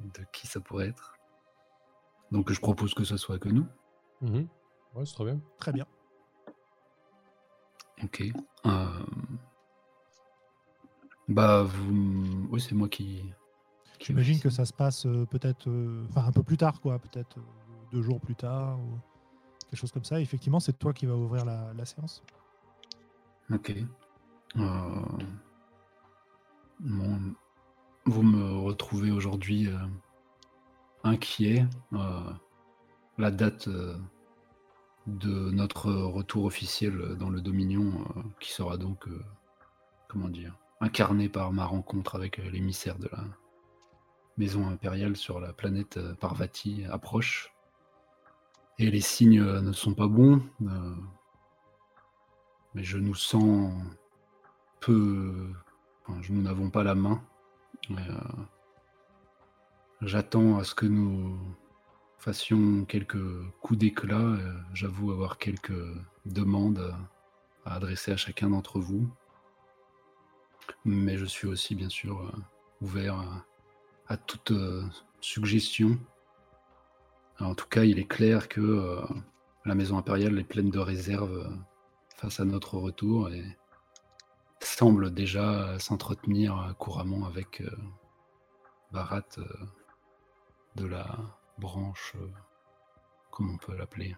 de qui ça pourrait être. Donc je propose que ça soit que nous. Mhm. Ouais, c'est très bien. Très bien. Ok. Euh, Bah vous, oui c'est moi qui. qui J'imagine que ça se passe euh, peut-être, euh, enfin un peu plus tard, quoi, peut-être euh, deux jours plus tard ou quelque chose comme ça. Effectivement, c'est toi qui vas ouvrir la, la séance. Ok. Euh, bon, vous me retrouvez aujourd'hui euh, inquiet. Euh, la date de notre retour officiel dans le Dominion, qui sera donc, comment dire, incarné par ma rencontre avec l'émissaire de la maison impériale sur la planète Parvati, approche. Et les signes ne sont pas bons. Mais je nous sens peu. nous n'avons pas la main. Euh, J'attends à ce que nous fassions quelques coups d'éclat. euh, J'avoue avoir quelques demandes à, adresser à chacun d'entre vous. Mais je suis aussi, bien sûr, euh, ouvert à, toute suggestion. En tout cas, il est clair que la maison impériale est pleine de réserves face à notre retour et semble déjà s'entretenir couramment avec euh, Barat euh, de la branche, euh, comment on peut l'appeler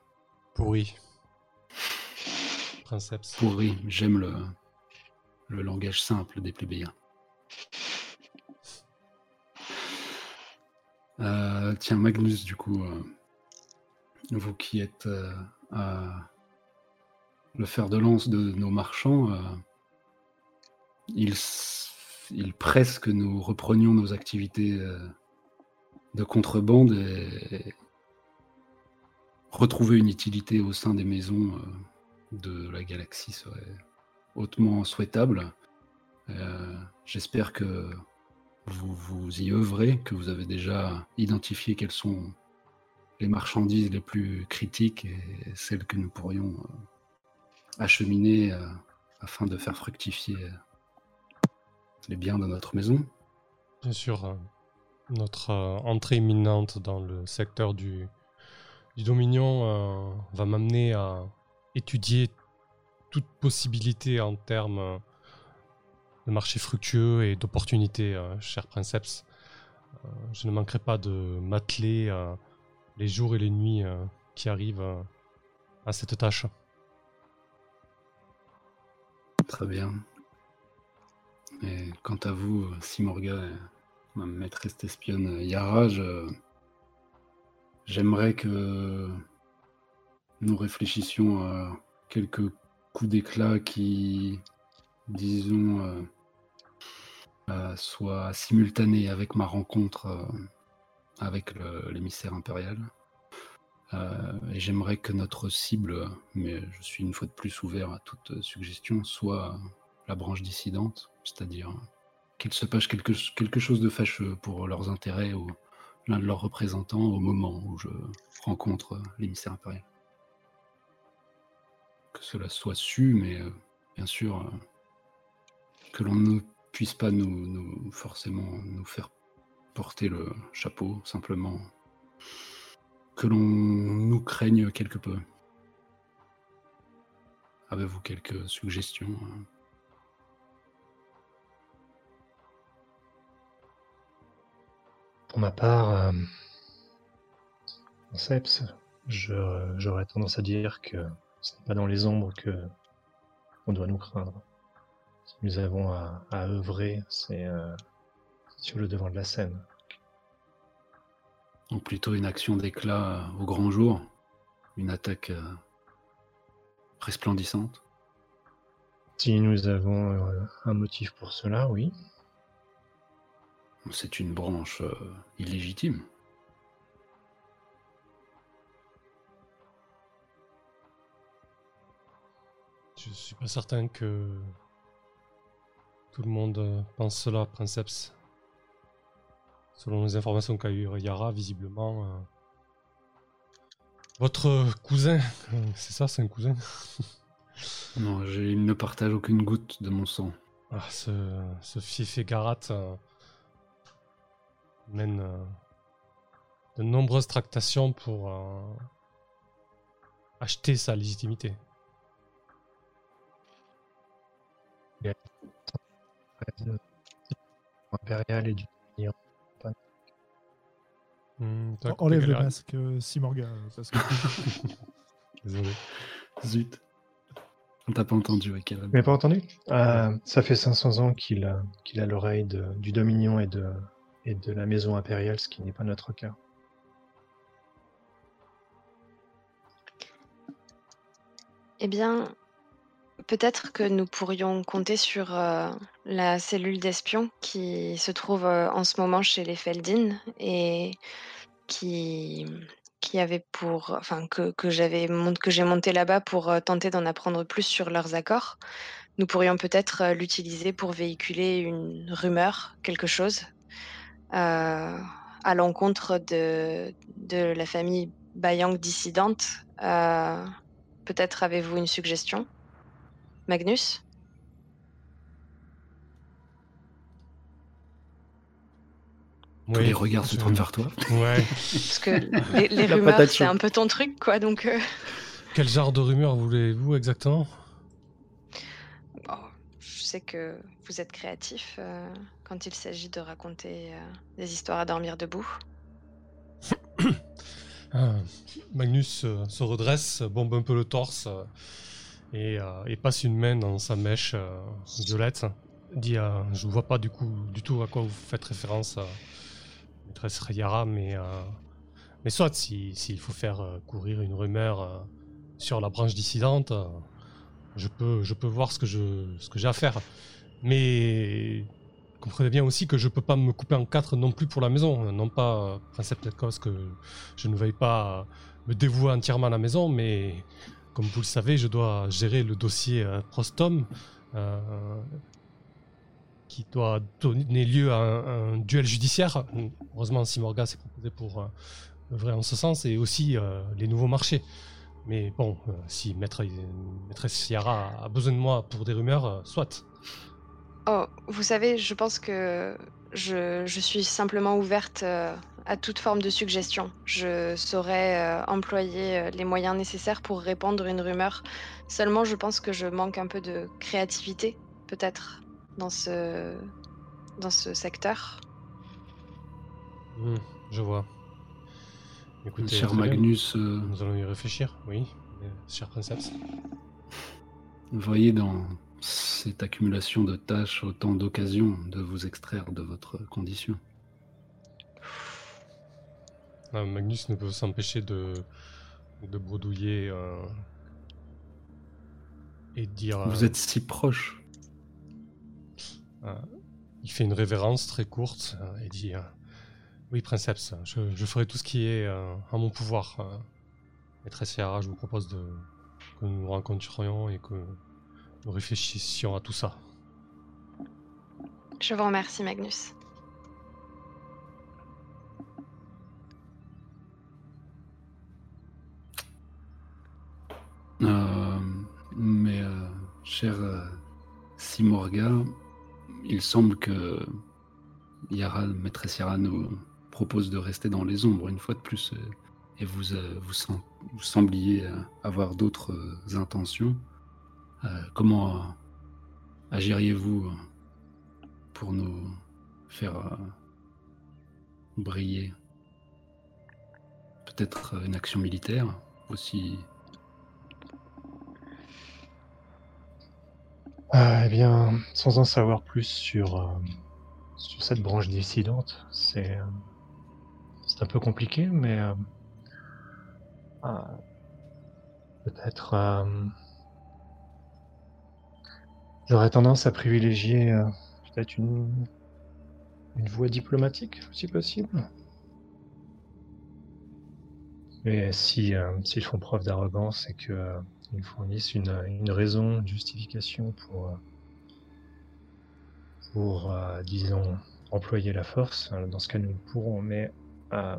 Pourri. Princeps. Pourri, j'aime le, le langage simple des plébéiens. Euh, tiens, Magnus, du coup, euh, vous qui êtes euh, à le fer de lance de nos marchands, euh, il, s- il presse que nous reprenions nos activités euh, de contrebande et retrouver une utilité au sein des maisons euh, de la galaxie serait hautement souhaitable. Euh, J'espère que vous vous y œuvrez, que vous avez déjà identifié quelles sont les marchandises les plus critiques et celles que nous pourrions euh, acheminer euh, afin de faire fructifier euh, les biens de notre maison. Bien sûr, euh, notre entrée imminente dans le secteur du, du Dominion va m'amener à étudier toute possibilité en termes de marché fructueux et d'opportunités, cher Princeps. Je ne manquerai pas de m'atteler les jours et les nuits qui arrivent à cette tâche. Très bien. Et quant à vous, Simorga, ma maîtresse espionne Yara, je- j'aimerais que nous réfléchissions à quelques coups d'éclat qui, disons, euh, euh, soient simultanés avec ma rencontre euh, avec l'émissaire impérial. Euh, j'aimerais que notre cible, mais je suis une fois de plus ouvert à toute suggestion, soit la branche dissidente, c'est-à-dire qu'il se passe quelque, quelque chose de fâcheux pour leurs intérêts ou l'un de leurs représentants au moment où je rencontre l'émissaire impérial. Que cela soit su, mais euh, bien sûr, euh, que l'on ne puisse pas nous, forcément nous faire porter le chapeau, simplement que l'on nous craigne quelque peu. Avez-vous quelques suggestions hein? Pour ma part, euh, Seps, j'aurais tendance à dire que ce n'est pas dans les ombres que on doit nous craindre. Nous avons à, œuvrer, c'est euh, sur le devant de la scène. Ou plutôt une action d'éclat au grand jour, une attaque euh, resplendissante. Si nous avons un motif pour cela, oui. C'est une branche euh, illégitime. Je suis pas certain que tout le monde euh, pense cela, Princeps. Selon les informations qu'a eu Yara, visiblement, euh, votre cousin, c'est ça, c'est un cousin? <laughs> Non, il ne partage aucune goutte de mon sang. Ah, ce, ce fief Garat mène euh, de nombreuses tractations pour euh, acheter sa légitimité. impérial et du hmm, Enlève le masque, euh, Simorga. Parce que... Désolé. Zut. On t'a pas entendu, ouais, Mais pas entendu? Ça fait 500 ans qu'il a, qu'il a l'oreille du Dominion et de, et de la maison impériale, ce qui n'est pas notre cas. Eh bien, peut-être que nous pourrions compter sur euh, la cellule d'espion qui se trouve euh, en ce moment chez les Feldin et qui, avait pour, enfin que, que j'avais que j'ai monté là-bas pour euh, tenter d'en apprendre plus sur leurs accords. Nous pourrions peut-être l'utiliser pour véhiculer une rumeur, quelque chose, à l'encontre de, de, la famille Bayang dissidente. Peut-être avez-vous une suggestion? Magnus? Tous les regards se tournent vers toi. Ouais. <laughs> Parce que les, les rumeurs, c'est un peu ton truc, quoi. Donc. Euh. Quel genre de rumeurs voulez-vous exactement? Je sais que vous êtes créatif quand il s'agit de raconter euh, des histoires à dormir debout. <coughs> Ah, Magnus euh, se redresse, bombe un peu le torse euh, et, passe une main dans sa mèche violette. Dit Je ne vois pas du coup du tout à quoi vous faites référence, maîtresse Rayara, mais, mais soit s'il faut faire courir une rumeur sur la branche dissidente, je peux, je peux voir ce que j'ai à faire. Mais comprenez bien aussi que je peux pas me couper en quatre non plus pour la maison. Non pas, principe cause que je ne veuille pas me dévouer entièrement à la maison, mais comme vous le savez, je dois gérer le dossier euh, Prostom, euh, qui doit donner lieu à un, duel judiciaire. Heureusement, Simorga s'est proposé pour euh, œuvrer en ce sens, et aussi les nouveaux marchés. Mais bon, si maître, maîtresse Ciara a besoin de moi pour des rumeurs, soit. Oh, vous savez, je pense que je, suis simplement ouverte à toute forme de suggestion. Je saurais euh, employer euh, les moyens nécessaires pour répandre une rumeur. Seulement, je pense que je manque un peu de créativité, peut-être, dans ce, dans ce secteur. Hmm, je vois. Écoutez, cher Magnus. Nous allons y réfléchir, oui, cher princesse. Vous voyez, dans cette accumulation de tâches, autant d'occasions de vous extraire de votre condition. Magnus ne peut s'empêcher de, de bredouiller euh, et dire. Vous êtes si proche. Euh, il fait une révérence très courte euh, et dit Oui, princeps, je, ferai tout ce qui est en mon pouvoir Maîtresse Sierra, je vous propose de, que nous nous rencontrions et que nous réfléchissions à tout ça. Je vous remercie, Magnus. Cher euh, Simorga, il semble que Yara, maîtresse Yara, nous propose de rester dans les ombres une fois de plus. euh, Et vous, euh, vous, sem- vous sembliez avoir d'autres intentions. Comment agiriez-vous pour nous faire briller? Peut-être une action militaire aussi Ah, eh bien, sans en savoir plus sur, euh, cette branche dissidente, c'est euh, c'est un peu compliqué, mais euh, peut-être euh, j'aurais tendance à privilégier euh, peut-être une, voie diplomatique, si possible. Et si euh, s'ils font preuve d'arrogance et que euh, ils fournissent une, une raison, une justification pour, euh, pour euh, disons, employer la force. Euh, Dans ce cas, nous le pourrons, mais euh,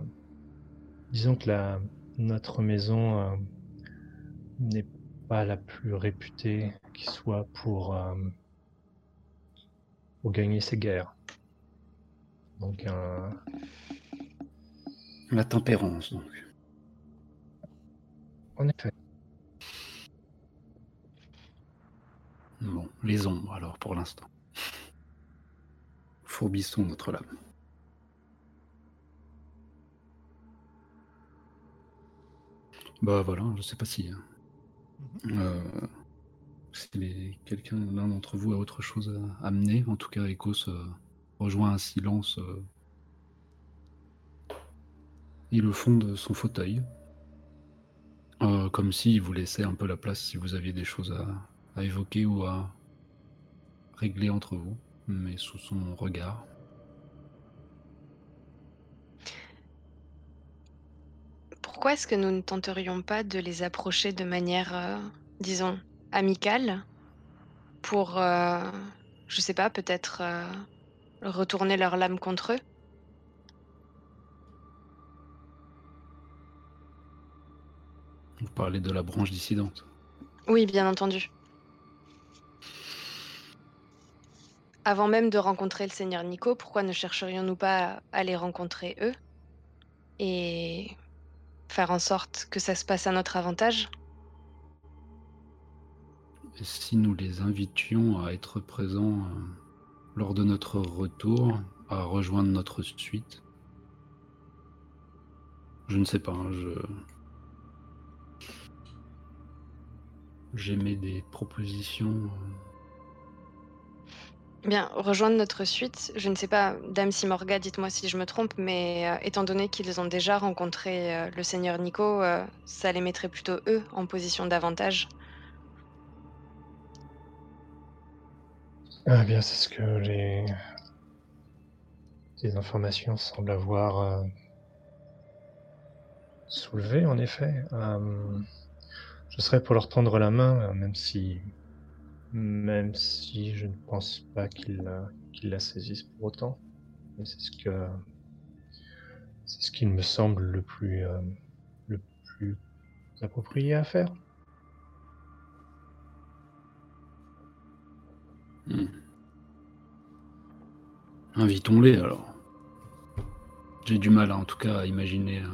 disons que la, notre maison euh, n'est pas la plus réputée qui soit pour, pour gagner ces guerres. Donc, la tempérance, donc. en effet, Bon, les ombres alors pour l'instant. Fourbissons notre lame. Bah voilà, je sais pas si. hein. Euh, si quelqu'un, l'un d'entre vous a autre chose à amener, en tout cas, Ecos euh, rejoint un silence euh, et le fond de son fauteuil. Euh, comme s'il vous laissait un peu la place si vous aviez des choses à, à évoquer ou à régler entre vous, mais sous son regard. Pourquoi est-ce que nous ne tenterions pas de les approcher de manière, euh, disons, amicale pour, euh, je sais pas, peut-être euh, retourner leur lame contre eux? Vous parlez de la branche dissidente. Oui, bien entendu. Avant même de rencontrer le Seigneur Nico, pourquoi ne chercherions-nous pas à les rencontrer eux? Et faire en sorte que ça se passe à notre avantage? Si nous les invitions à être présents euh, lors de notre retour, à rejoindre notre suite? Je ne sais pas, hein, je. J'émets des propositions. Bien, rejoindre notre suite, je ne sais pas, Dame Simorga, dites-moi si je me trompe, mais euh, étant donné qu'ils ont déjà rencontré euh, le Seigneur Nico, euh, ça les mettrait plutôt eux en position d'avantage. Ah bien, c'est ce que les, les informations semblent avoir soulevé, en effet. Je serais pour leur tendre la main, même si, même si je ne pense pas euh, qu'ils la saisissent pour autant. Mais c'est ce que, c'est ce qui me semble le plus, euh, le plus approprié à faire. hmm. Invitons-les alors. J'ai du mal, en tout cas, à imaginer euh,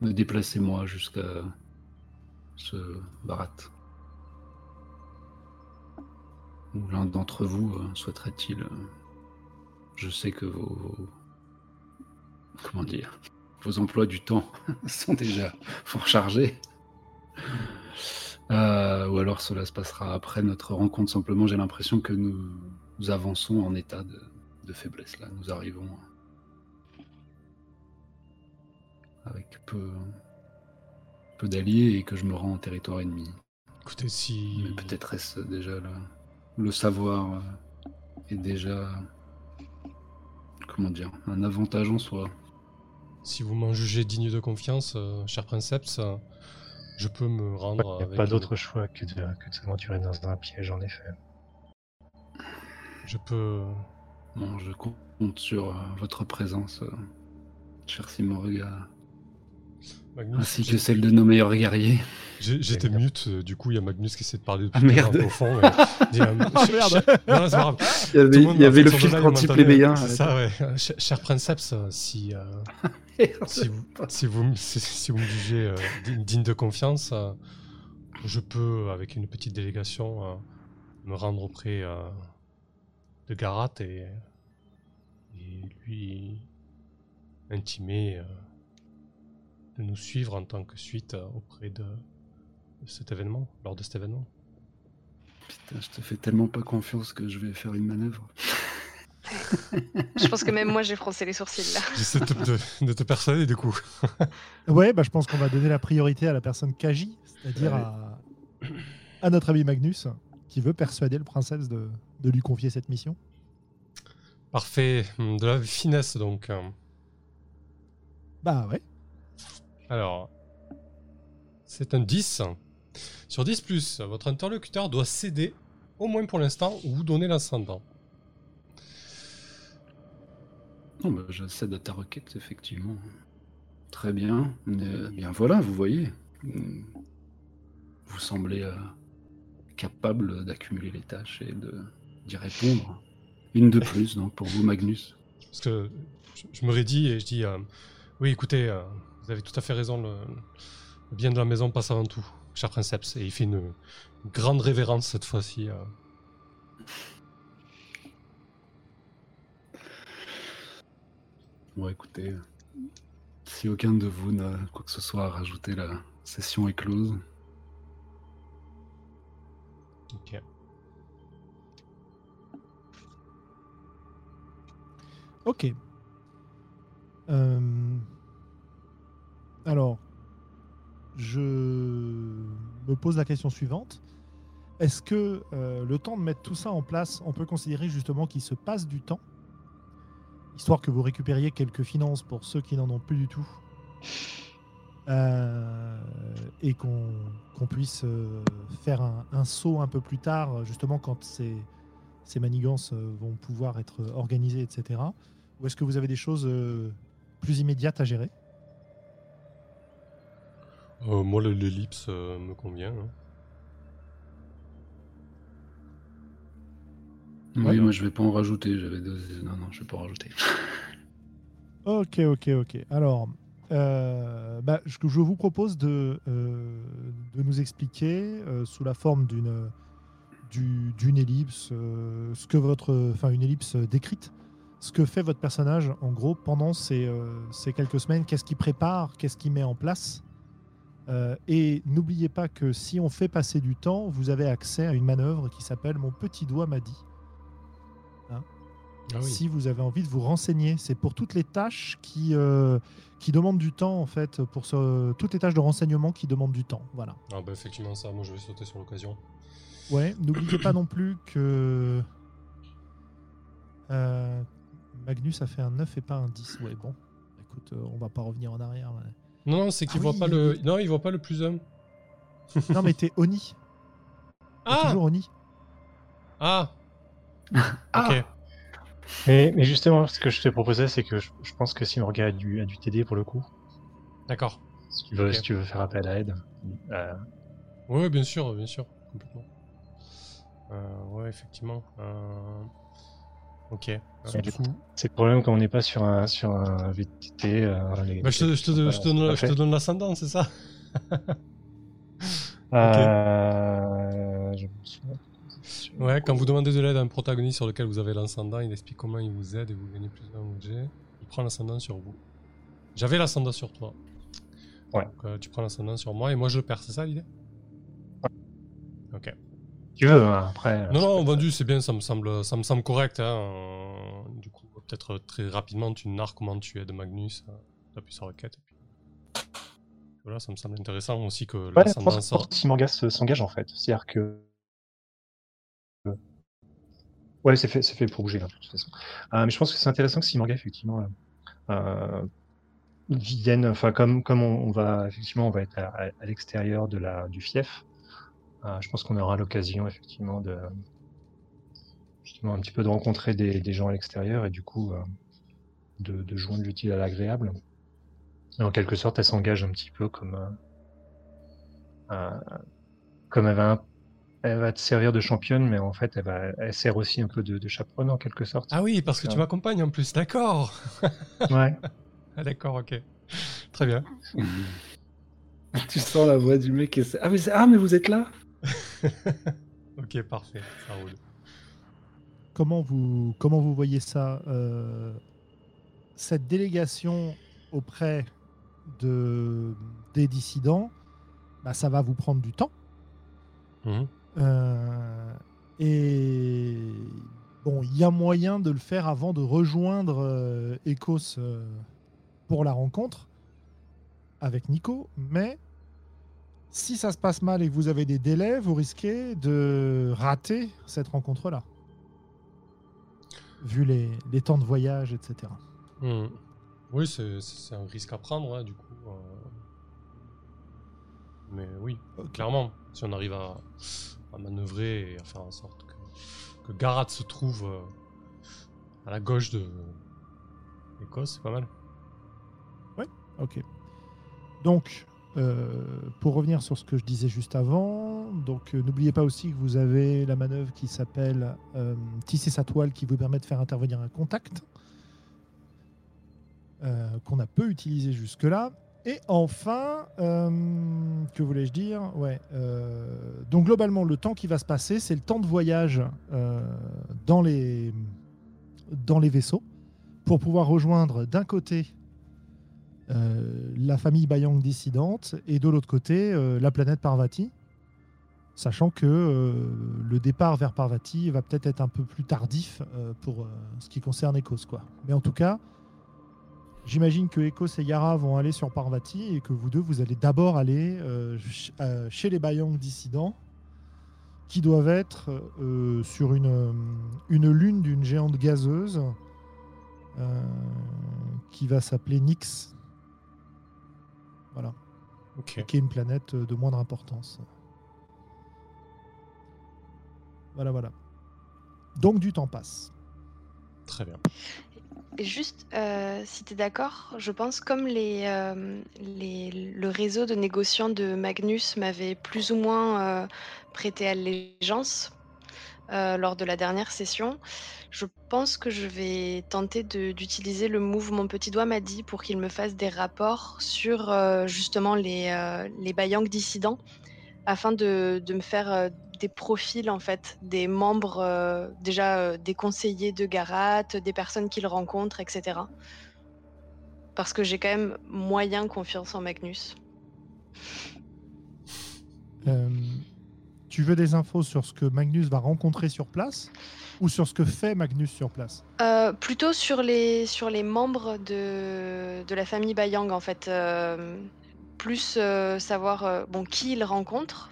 me déplacer moi jusqu'à ce barat. Ou l'un d'entre vous euh, souhaiterait-il. euh, je sais que vos, Comment dire Vos emplois du temps <laughs> sont déjà fort chargés. Euh, ou alors cela se passera après notre rencontre. Simplement, j'ai l'impression que nous, nous avançons en état de, de faiblesse. Là, nous arrivons avec peu, peu d'alliés et que je me rends en territoire ennemi. Écoutez, si. Mais peut-être est-ce déjà le, le savoir euh, est déjà comment dire un avantage en soi. si vous m'en jugez digne de confiance, euh, cher princeps, euh, je peux me rendre. Il n'y a avec pas d'autre choix que de, que de s'aventurer dans un piège, en effet. Je peux. Bon, je compte sur euh, votre présence, euh, cher Simorga, Magnus, ainsi que celle de nos meilleurs guerriers. J'étais mute, euh, du coup il y a Magnus qui essaie de parler depuis Ah, merde. au fond. <laughs> et euh, Ah, ch- merde. Non, grave. Il y avait, le il y avait le filtre anti-plébéien. m'entendait. C'est ça, ouais. Euh, ch- Cher princeps, si, euh, <laughs> si, vous, si, vous, me- si, si vous me jugez euh, digne, digne de confiance, euh, je peux, avec une petite délégation, euh, me rendre auprès euh, de Garat et, et lui intimer euh, de nous suivre en tant que suite euh, auprès de, cet événement, lors de cet événement. Putain, je te fais tellement pas confiance que je vais faire une manœuvre. <laughs> Je pense que même moi, j'ai froncé les sourcils là. <laughs> J'essaie de, te persuader du coup. <laughs> Ouais, bah, je pense qu'on va donner la priorité à la personne Kaji, c'est-à-dire Ouais. à, à notre ami Magnus, qui veut persuader le princeps de, de lui confier cette mission. Parfait, de la finesse donc. hein. Bah ouais. Alors, c'est un 10. Sur 10, plus, votre interlocuteur doit céder, au moins pour l'instant, ou vous donner l'ascendant. Non, bah, je cède à ta requête, effectivement. Très bien. Euh, bien voilà, vous voyez. Vous semblez euh, capable d'accumuler les tâches et de d'y répondre. Une de plus, donc, pour vous, Magnus. Parce que je, je me rédis et je dis euh, Oui, écoutez, euh, vous avez tout à fait raison, le, le bien de la maison passe avant tout, cher princeps. Et il fait une, une grande révérence cette fois-ci. euh. Bon, écoutez, si aucun de vous n'a quoi que ce soit à rajouter, la session est close. Ok. Ok. Euh, Alors, je me pose la question suivante. Est-ce que euh, le temps de mettre tout ça en place, on peut considérer justement qu'il se passe du temps? Histoire que vous récupériez quelques finances pour ceux qui n'en ont plus du tout. Euh, et qu'on puisse euh, faire un, saut un peu plus tard, justement quand ces, ces manigances vont pouvoir être organisées, etc. Ou est-ce que vous avez des choses plus immédiates à gérer? Euh, moi, le- l'ellipse euh, me convient. hein. Oui, Ouais. moi je vais pas en rajouter. J'avais deux... Non, non, je vais pas en rajouter. <laughs> Ok, ok, ok. Alors, euh, bah, que je vous propose de, euh, de nous expliquer euh, sous la forme d'une du- d'une ellipse, euh, ce que votre, enfin une ellipse décrite, ce que fait votre personnage en gros pendant ces, euh, ces quelques semaines, qu'est-ce qu'il prépare, qu'est-ce qu'il met en place. Euh, et n'oubliez pas que si on fait passer du temps, vous avez accès à une manœuvre qui s'appelle Mon petit doigt m'a dit. Ah oui. si vous avez envie de vous renseigner. C'est pour toutes les tâches qui, euh, qui demandent du temps, en fait, pour ce, toutes les tâches de renseignement qui demandent du temps. Voilà. Ah bah effectivement, ça, moi je vais sauter sur l'occasion. Ouais, n'oubliez pas non plus que euh, Magnus a fait un 9 et pas un 10. Ouais, bon, écoute, on va pas revenir en arrière. ouais. Non, non, c'est qu'il Ah voit oui, pas le. Non, il voit pas le plus 1. Non, mais t'es Oni. T'es Ah toujours Oni. Ah Ah Ok. Mais, mais justement, ce que je te proposais, c'est que je, je pense que Simorga a dû, a dû t'aider pour le coup. D'accord. Si tu veux, Ok. si tu veux faire appel à l'aide. Euh, Oui, ouais, bien sûr, bien sûr, complètement. Euh, ouais, effectivement. Euh, Ok. Euh, du coup, c'est le problème quand on n'est pas sur un, sur un VTT. euh, les- bah, je, te, je, te, je te donne, Pas je te fait. donne l'ascendant, c'est ça? Euh. Ouais, quand vous demandez de l'aide à un protagoniste sur lequel vous avez l'ascendant, il explique comment il vous aide et vous gagnez plus d'un objet. Il prend l'ascendant sur vous. J'avais l'ascendant sur toi. Ouais. Donc, euh, tu prends l'ascendant sur moi et moi je le perds, c'est ça l'idée? Ok. Tu veux, hein, après. Non, non, vendu, c'est bien, ça me semble, ça me semble correct. Hein. euh, Du coup, peut-être très rapidement, tu narres comment tu aides Magnus, euh, t'appuies sur requête. Et puis... Voilà, ça me semble intéressant aussi que Ouais, pour Simorga se- s'engage en fait. C'est-à-dire que. Ouais, c'est fait, c'est fait pour bouger là, de toute façon. Euh, mais je pense que c'est intéressant que Simorga, effectivement, euh, euh, viennent, enfin comme comme on, on va effectivement on va être à, à l'extérieur de la du fief. Euh, je pense qu'on aura l'occasion effectivement de justement un petit peu de rencontrer des, des gens à l'extérieur et du coup euh, de, de joindre l'utile à l'agréable. Et en quelque sorte, elle s'engage un petit peu comme euh, euh, comme elle va elle va te servir de championne, mais en fait elle va elle sert aussi un peu de, de chaperonne en quelque sorte. Ah oui, parce que tu m'accompagnes en plus, d'accord. Ouais. <laughs> Ah d'accord, ok. Très bien. <laughs> tu sens la voix du mec et ah mais, ah mais vous êtes là? <laughs> ok, parfait, ça roule. Comment vous, comment vous voyez ça euh, Cette délégation auprès de, des dissidents, bah, ça va vous prendre du temps. Mhm. Euh, et bon, il y a moyen de le faire avant de rejoindre euh, Ecos euh, pour la rencontre avec Nico, mais si ça se passe mal et que vous avez des délais, vous risquez de rater cette rencontre-là, vu les, les temps de voyage, etc. Mhm. Oui, c'est un risque à prendre, hein, du coup. euh. Mais oui, clairement, si on arrive à, à manœuvrer et à faire en sorte que, que Garat se trouve euh, à la gauche de l'Écosse, c'est pas mal. Ok. Donc, pour revenir sur ce que je disais juste avant, donc euh, n'oubliez pas aussi que vous avez la manœuvre qui s'appelle euh, tisser sa toile qui vous permet de faire intervenir un contact euh, qu'on a peu utilisé jusque-là. Et enfin, euh, que voulais-je dire? Ouais. euh, donc globalement, le temps qui va se passer, c'est le temps de voyage euh, dans les dans les vaisseaux pour pouvoir rejoindre d'un côté euh, la famille Bayang dissidente et de l'autre côté euh, la planète Parvati, sachant que euh, le départ vers Parvati va peut-être être un peu plus tardif euh, pour euh, ce qui concerne Ecos. Quoi. Mais en tout cas, j'imagine que Ecos et Yara vont aller sur Parvati et que vous deux, vous allez d'abord aller euh, ch- euh, chez les Bayang dissidents qui doivent être euh, sur une, euh, une lune d'une géante gazeuse euh, qui va s'appeler Nyx. Voilà, Ok. qui est une planète de moindre importance. Voilà, voilà. Donc du temps passe. Très bien. Et juste, euh, si tu es d'accord, je pense comme les, euh, les- le réseau de négociants de Magnus m'avait plus ou moins euh, prêté allégeance euh, lors de la dernière session, je pense que je vais tenter d'utiliser le move Mon Petit Doigt m'a dit pour qu'il me fasse des rapports sur euh, justement les, euh, les Bayang dissidents afin de, de me faire euh, des profils en fait des membres euh, déjà des conseillers de Garat, des personnes qu'il rencontre, etc. Parce que j'ai quand même moyen confiance en Magnus. Tu veux des infos sur ce que Magnus va rencontrer sur place ou sur ce que fait Magnus sur place? Euh, plutôt sur les, sur les membres de, de la famille Bayang, en fait. euh, plus euh, savoir bon, qui il rencontre.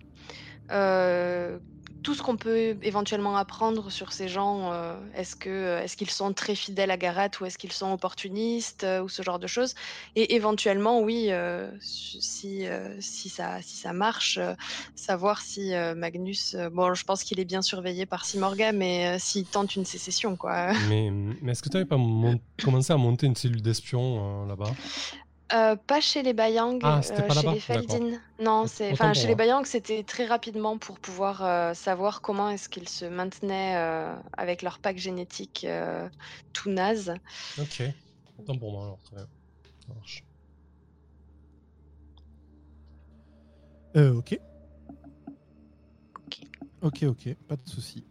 Euh, tout ce qu'on peut éventuellement apprendre sur ces gens, euh, est-ce que est-ce qu'ils sont très fidèles à Garat ou est-ce qu'ils sont opportunistes euh, ou ce genre de choses. Et éventuellement, oui, euh, si, euh, si, ça, si ça marche, euh, savoir si euh, Magnus, euh, bon, je pense qu'il est bien surveillé par Simorga, mais euh, s'il tente une sécession, quoi. mais mais est-ce que tu n'avais pas commencé à monter une cellule d'espion euh, là-bas? Euh, pas chez les Bayang, Ah, c'était euh, pas chez les. Feldin. Non, c'est, enfin, chez les. Bayang, c'était très rapidement pour pouvoir euh, savoir comment est-ce qu'ils se maintenaient euh, avec leur pack génétique euh, tout naze. Ok. Autant pour moi alors, très bien. Ça marche. Euh, ok. Ok. Ok, ok, pas de souci.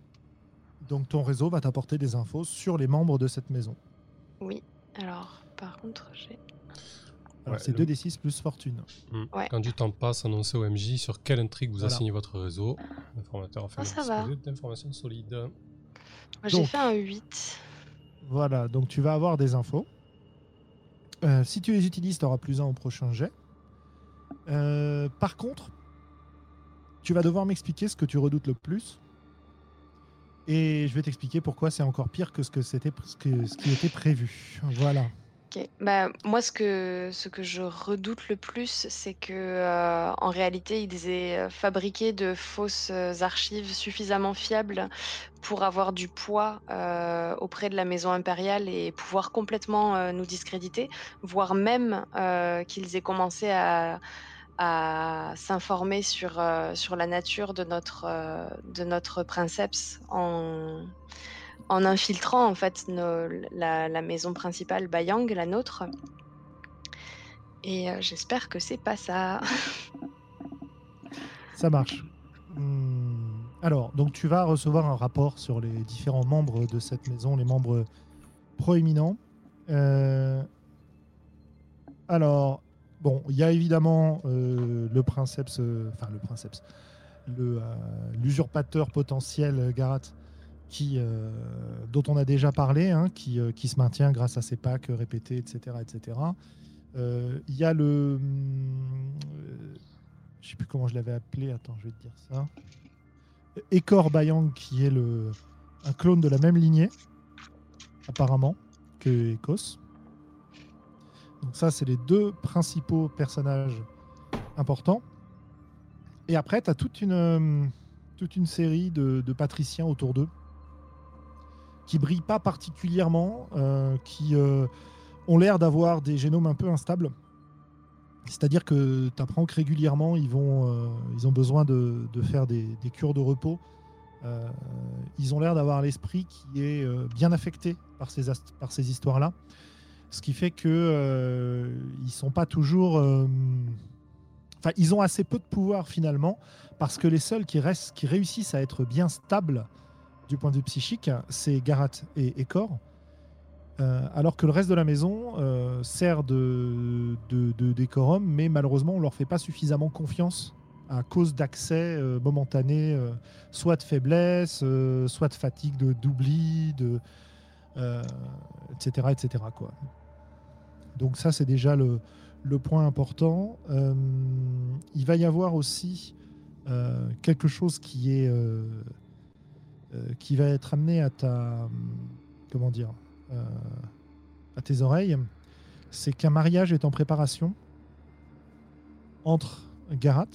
Donc ton réseau va t'apporter des infos sur les membres de cette maison. Oui. Alors, par contre, j'ai. Alors Ouais, c'est le- 2d6 plus fortune. Hmm. Ouais. Quand du temps passe, annoncez au MJ sur quelle intrigue vous Voilà. assignez votre réseau. L'informateur a fait Ah, ça va. disposer d'informations solides. J'ai fait un 8. Voilà, donc tu vas avoir des infos. Euh, si tu les utilises, tu auras plus un au prochain jet. Euh, par contre, tu vas devoir m'expliquer ce que tu redoutes le plus. Et je vais t'expliquer pourquoi c'est encore pire que ce, que c'était, ce, que- ce qui était prévu. Voilà. Bah, moi, ce que, je redoute le plus, c'est que euh, en réalité, ils aient euh, fabriqué de fausses euh, archives suffisamment fiables pour avoir du poids auprès de la maison impériale et pouvoir complètement nous discréditer, voire même qu'ils aient commencé à, s'informer sur, la nature de notre, de notre princeps en, en infiltrant en fait la, maison principale Bayang, la nôtre. Et euh, j'espère que c'est pas ça. <laughs> Ça marche. Hmm, Alors, donc tu vas recevoir un rapport sur les différents membres de cette maison, les membres proéminents. Euh, Alors, bon, il y a évidemment euh, le princeps, enfin le princeps, l'usurpateur potentiel Garat, euh, dont on a déjà parlé, hein, qui, euh, qui se maintient grâce à ses packs répétés, etc. etc. Euh, Il y a le... je sais plus comment je l'avais appelé, attends, je vais te dire ça. Ekor Bayang, qui est le, un clone de la même lignée, apparemment, que Ekos. Donc ça, c'est les deux principaux personnages importants. Et après, tu as toute une, toute une série de, de patriciens autour d'eux qui brillent pas particulièrement, euh, qui euh, ont l'air d'avoir des génomes un peu instables. C'est-à-dire que tu apprends que régulièrement, ils, vont, euh, ils ont besoin de, faire des, cures de repos. Ils ont l'air d'avoir l'esprit qui est bien affecté par ces, par ces histoires-là. Ce qui fait que ils sont pas toujours. Enfin, ils ont assez peu de pouvoir finalement, parce que les seuls qui, restent, qui réussissent à être bien stables du point de vue psychique, c'est Garat et Ekor. Euh, alors que le reste de la maison euh, sert de, décorum, mais malheureusement, on leur fait pas suffisamment confiance à cause d'accès euh, momentanés, euh, soit de faiblesse, euh, soit de fatigue, de d'oubli, de, etc., etc. Quoi. Donc ça, c'est déjà le, point important. Il va y avoir aussi quelque chose qui est qui va être amené à ta comment dire euh, à tes oreilles, c'est qu'un mariage est en préparation entre Garat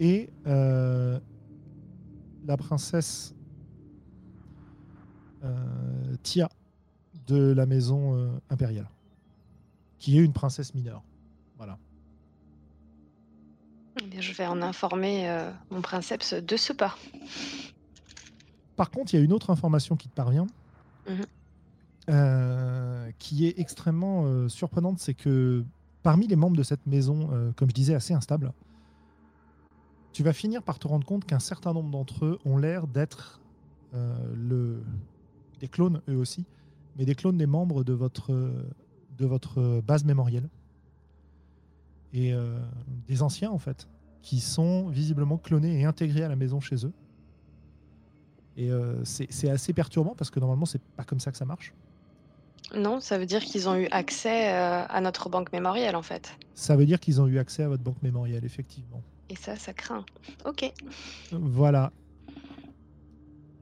et euh, la princesse euh, Tia de la maison euh, impériale, qui est une princesse mineure. Voilà. Eh je vais en informer euh, mon princeps de ce pas. Par contre, il y a une autre information qui te parvient, Mhm. euh, qui est extrêmement euh, surprenante, c'est que parmi les membres de cette maison, euh, comme je disais, assez instable, tu vas finir par te rendre compte qu'un certain nombre d'entre eux ont l'air d'être le... des clones, eux aussi, mais des clones des membres de votre, de votre base mémorielle. Et des anciens, en fait, qui sont visiblement clonés et intégrés à la maison chez eux. Et euh, c'est assez perturbant parce que normalement, c'est pas comme ça que ça marche. Non, ça veut dire qu'ils ont eu accès euh, à notre banque mémorielle en fait. Ça veut dire qu'ils ont eu accès à votre banque mémorielle, effectivement. Et ça, ça craint. Ok. Voilà.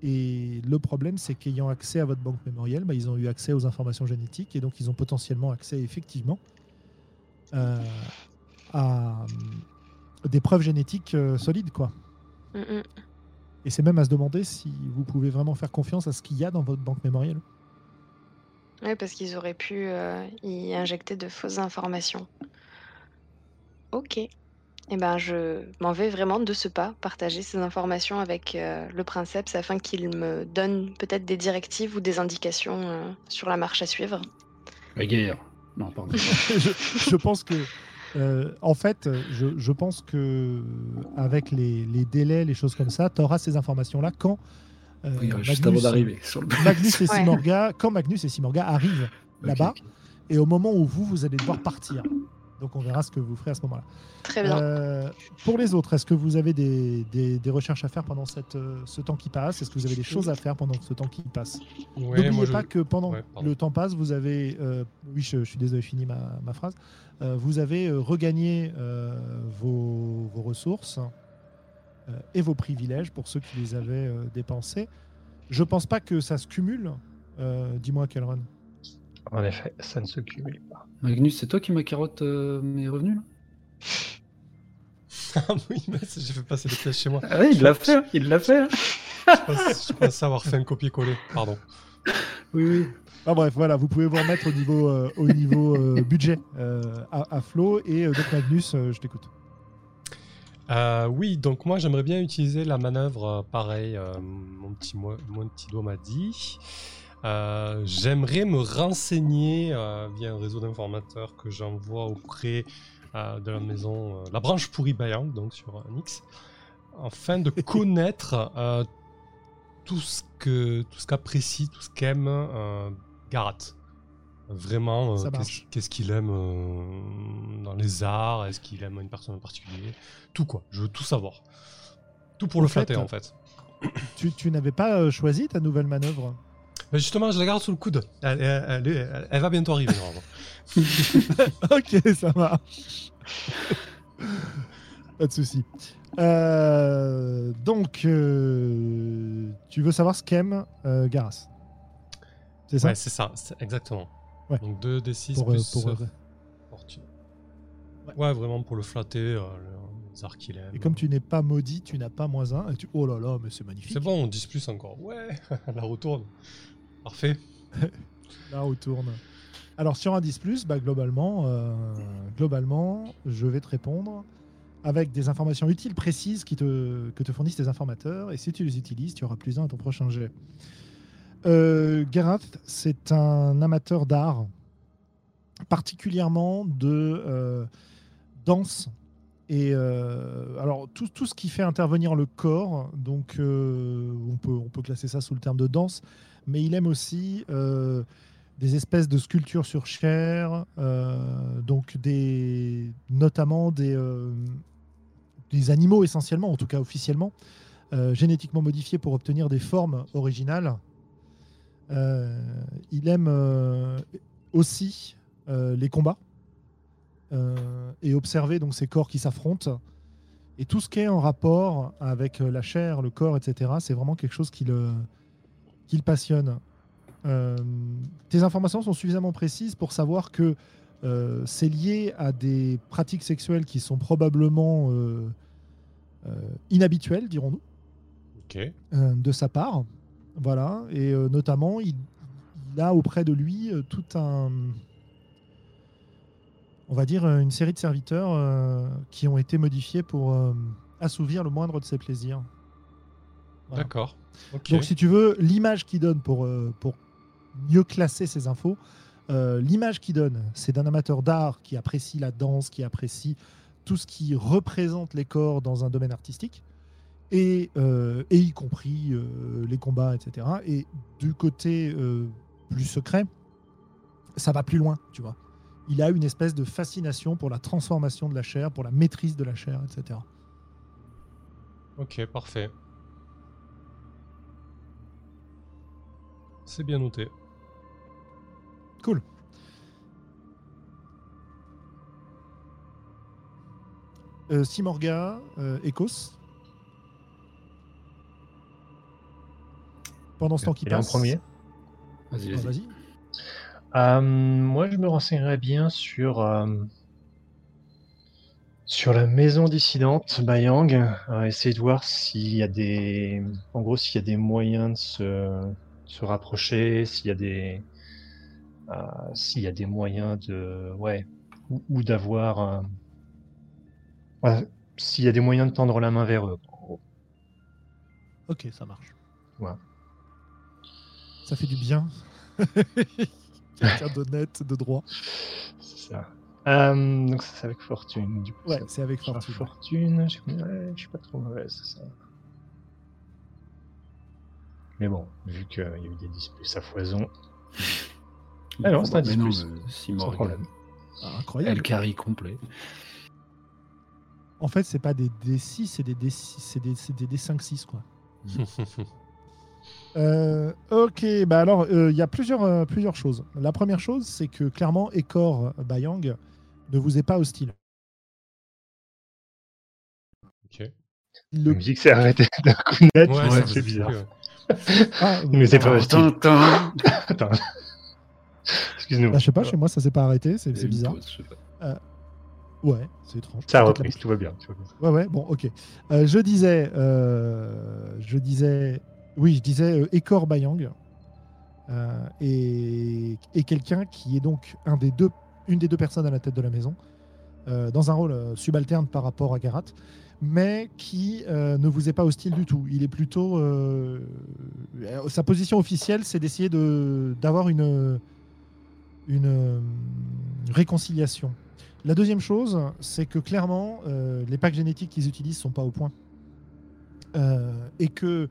Et le problème, c'est qu'ayant accès à votre banque mémorielle, bah, ils ont eu accès aux informations génétiques et donc ils ont potentiellement accès, effectivement, euh, à euh, des preuves génétiques euh, solides, quoi. Mm, mm. Et c'est même à se demander si vous pouvez vraiment faire confiance à ce qu'il y a dans votre banque mémorielle. Ouais, parce qu'ils auraient pu euh, y injecter de fausses informations. Ok. Eh ben, je m'en vais vraiment de ce pas partager ces informations avec euh, le princeps afin qu'il me donne peut-être des directives ou des indications euh, sur la marche à suivre. La guerre. Non, pardon. <laughs> je, je pense que, euh, en fait, je, je pense que avec les, les délais, les choses comme ça, tu auras ces informations-là quand euh, Oui, juste Magnus- avant d'arriver. sur le- Magnus et <laughs> Ouais. Simorga, quand Magnus et Simorga arrivent là-bas, et au moment où vous, vous allez devoir partir. Donc on verra ce que vous ferez à ce moment-là. Très bien. Euh, pour les autres, est-ce que vous avez des, des- des recherches à faire pendant cette, euh, ce temps qui passe? Est-ce que vous avez des choses à faire pendant ce temps qui passe? Ouais, N'oubliez je- pas que pendant Ouais, le temps passe, vous avez, euh, oui, je, je suis désolé, fini ma, ma phrase, Euh, vous avez regagné euh, vos, vos ressources euh, et vos privilèges pour ceux qui les avaient euh, dépensés. Je pense pas que ça se cumule. Euh, Dis-moi, Kelron. En effet, ça ne se cumule pas. Magnus, c'est toi qui m'as carotte euh, mes revenus là? Ah oui, mais j'ai fait passer le piège chez moi. Ah oui, il l'a fait, il l'a fait. hein. Je pense, je pense avoir fait un copier-coller. Pardon. Oui, oui. Ah, bref, voilà, vous pouvez vous remettre au niveau, euh, au niveau euh, budget euh, à, à Flo. Et euh, donc, Magnus, euh, je t'écoute. Euh, oui, donc moi j'aimerais bien utiliser la manœuvre euh, pareil, euh, mon, petit, mo- mon petit doigt m'a dit. Euh, j'aimerais me renseigner euh, via un réseau d'informateurs que j'envoie auprès euh, de la maison, la branche pourri Bayang, donc sur un X, afin de <laughs> connaître tout ce que tout ce qu'apprécie, tout ce qu'aime Garat. Vraiment, qu'est-ce qu'il aime dans les arts? Est-ce qu'il aime une personne en particulier? Tout quoi, je veux tout savoir. Tout pour En le fait, flatter en fait. Tu, tu n'avais pas choisi ta nouvelle manœuvre? Mais justement, je la garde sous le coude. Elle, elle- elle est- elle- elle va bientôt arriver normalement. <laughs> ok, ça marche. Pas de souci. Euh, donc, euh, tu veux savoir ce qu'aime euh, Garas C'est ça? Ouais, c'est ça, c'est exactement. Ouais. Donc 2 D6 Pour, euh, plus pour, euh, euh, fortune. Ouais. Ouais. vraiment pour le flatter, euh, les arts qu'il aime. Et comme tu n'es pas maudit, tu n'as pas moins un. Et tu... Oh là là, mais c'est magnifique. C'est bon, 10 plus encore. Ouais, <laughs> la retourne. Parfait. <laughs> Là, on tourne. Alors, sur un 10, bah, globalement, euh, globalement, je vais te répondre avec des informations utiles, précises qui te, que te fournissent tes informateurs. Et si tu les utilises, tu auras plus un à ton prochain jet. Garath, c'est un amateur d'art, particulièrement de euh, danse. Et euh, alors, tout, tout ce qui fait intervenir le corps, donc on, peut, on peut classer ça sous le terme de danse, mais il aime aussi euh, des espèces de sculptures sur chair, euh, donc des, notamment des, euh, des animaux essentiellement, en tout cas officiellement, génétiquement modifiés pour obtenir des formes originales. Il aime aussi les combats et observer donc ces corps qui s'affrontent. Et tout ce qui est en rapport avec la chair, le corps, etc., c'est vraiment quelque chose qui le, qui le passionne. Euh, tes informations sont suffisamment précises pour savoir que euh, c'est lié à des pratiques sexuelles qui sont probablement euh, inhabituelles, dirons-nous, de sa part. Voilà. Et notamment, il, il a auprès de lui tout un. On va dire une série de serviteurs qui ont été modifiés pour assouvir le moindre de ses plaisirs. Voilà. D'accord. Donc, si tu veux, l'image qu'il donne pour, euh, pour mieux classer ces infos, euh, l'image qu'il donne, c'est d'un amateur d'art qui apprécie la danse, qui apprécie tout ce qui représente les corps dans un domaine artistique, et, euh, et y compris les combats, etc. Et du côté plus secret, ça va plus loin, tu vois. Il a une espèce de fascination pour la transformation de la chair, pour la maîtrise de la chair, etc. Ok, parfait. C'est bien noté. Cool. Euh, Simorga, euh, Ecos. Pendant ce temps qui est en passe. premier. Vas-y, vas-y. Euh, moi, je me renseignerais bien sur, euh, sur la maison dissidente Bayang. Euh, essayer de voir s'il y a des, en gros, s'il y a des moyens de se, se rapprocher, s'il y a des, euh, s'il y a des moyens de, ouais, ou, ou d'avoir, euh, ouais, s'il y a des moyens de tendre la main vers eux. en gros. Ok, ça marche. Ouais. Ça fait du bien. <laughs> Quelqu'un d'honnête, de droit. C'est ça. Euh, donc ça, c'est avec fortune. Du coup, Ouais, c'est avec fortune. fortune, je, ouais, je suis pas trop mauvaise, c'est ça. Mais bon, vu qu'il y a eu des 10 plus à foison, Ah non, c'est un Mais non, 10+. mais si sans Morgan. problème. Ah, incroyable. Elle carry complet. En fait, c'est pas des D6, c'est des D6, c'est des, c'est des D5-6, quoi. <laughs> Euh, ok, bah alors, euh, il y a plusieurs, euh, plusieurs choses. La première chose, c'est que clairement, Ekor Bayang ne vous est pas hostile. ok. Il La le- musique s'est arrêtée d'un coup net, <laughs> Ouais, ouais, c'est fait bizarre. Ah, Mais c'est pas. Attends. Excuse-nous. Bah, je sais pas, chez moi ça s'est pas arrêté, c'est bizarre. pas. Ouais, c'est étrange. Ça a repris, la- tout va bien. tout va bien. Ouais, ouais, bon, ok. Euh, je disais, euh, je disais, oui, je disais euh, Ekor Bayang euh, et, et quelqu'un qui est donc un des deux, une des deux personnes à la tête de la maison, euh, dans un rôle euh, subalterne par rapport à Garat, mais qui euh, ne vous est pas hostile du tout. Il est plutôt, euh, sa position officielle, c'est d'essayer de d'avoir une une euh, réconciliation. La deuxième chose, c'est que clairement, les packs génétiques qu'ils utilisent sont pas au point. Et que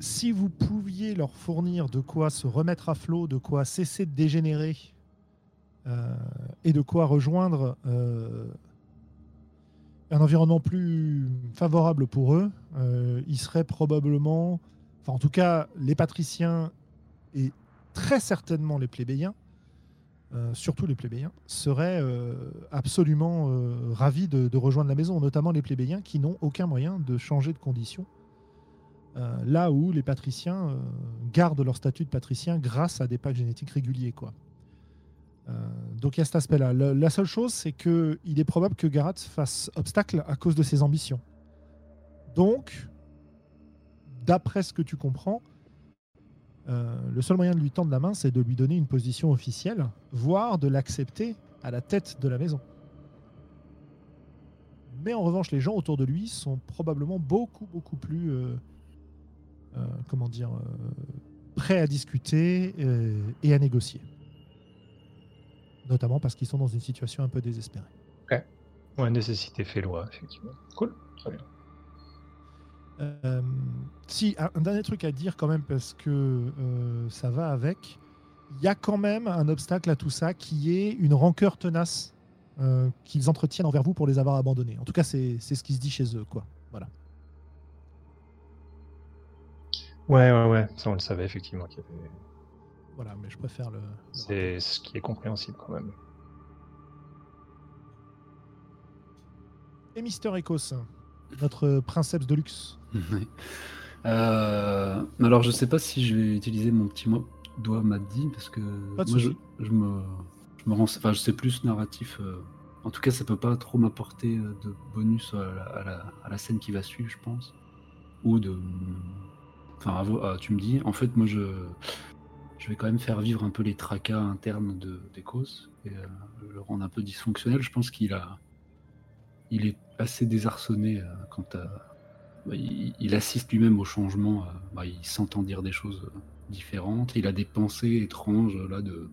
si vous pouviez leur fournir de quoi se remettre à flot, de quoi cesser de dégénérer, et de quoi rejoindre un environnement plus favorable pour eux, euh, ils seraient probablement, enfin en tout cas les patriciens et très certainement les plébéiens, euh, surtout les plébéiens, seraient euh, absolument ravis de, rejoindre la maison, notamment les plébéiens qui n'ont aucun moyen de changer de condition. Là où les patriciens gardent leur statut de patricien grâce à des packs génétiques réguliers. Quoi. Euh, donc il y a cet aspect-là. La seule chose, c'est qu'il est probable que Garat fasse obstacle à cause de ses ambitions. Donc, d'après ce que tu comprends, euh, le seul moyen de lui tendre la main, c'est de lui donner une position officielle, voire de l'accepter à la tête de la maison. Mais en revanche, les gens autour de lui sont probablement beaucoup, beaucoup plus, euh, prêts à discuter et à négocier. Notamment parce qu'ils sont dans une situation un peu désespérée. Ouais, nécessité fait loi, effectivement. Cool, très bien. Euh, si, un, un dernier truc à dire quand même, parce que euh, ça va avec. Il y a quand même un obstacle à tout ça qui est une rancœur tenace euh, qu'ils entretiennent envers vous pour les avoir abandonnés. En tout cas, c'est c'est ce qui se dit chez eux. quoi. Voilà. Ouais, ouais, ouais, ça on le savait effectivement. qu'il y avait- voilà mais je préfère le. le C'est ce qui est compréhensible quand même. Et Mister Ecos, notre princeps de luxe. <laughs> Euh, alors, je sais pas si je vais utiliser mon petit mot doigt m'a dit parce que Pas de moi, je, je me, je me rends, enfin, je sais plus narratif. euh, en tout cas, ça peut pas trop m'apporter euh, de bonus à la, à la- à la scène qui va suivre, je pense, ou de, enfin, tu me dis. En fait, moi, je, je vais quand même faire vivre un peu les tracas internes de d'Ecos et euh, le rendre un peu dysfonctionnel. Je pense qu'il a, il est assez désarçonné euh, quant à bah, il, assiste lui-même au changement. euh, bah, il s'entend dire des choses différentes. Il a des pensées étranges là de,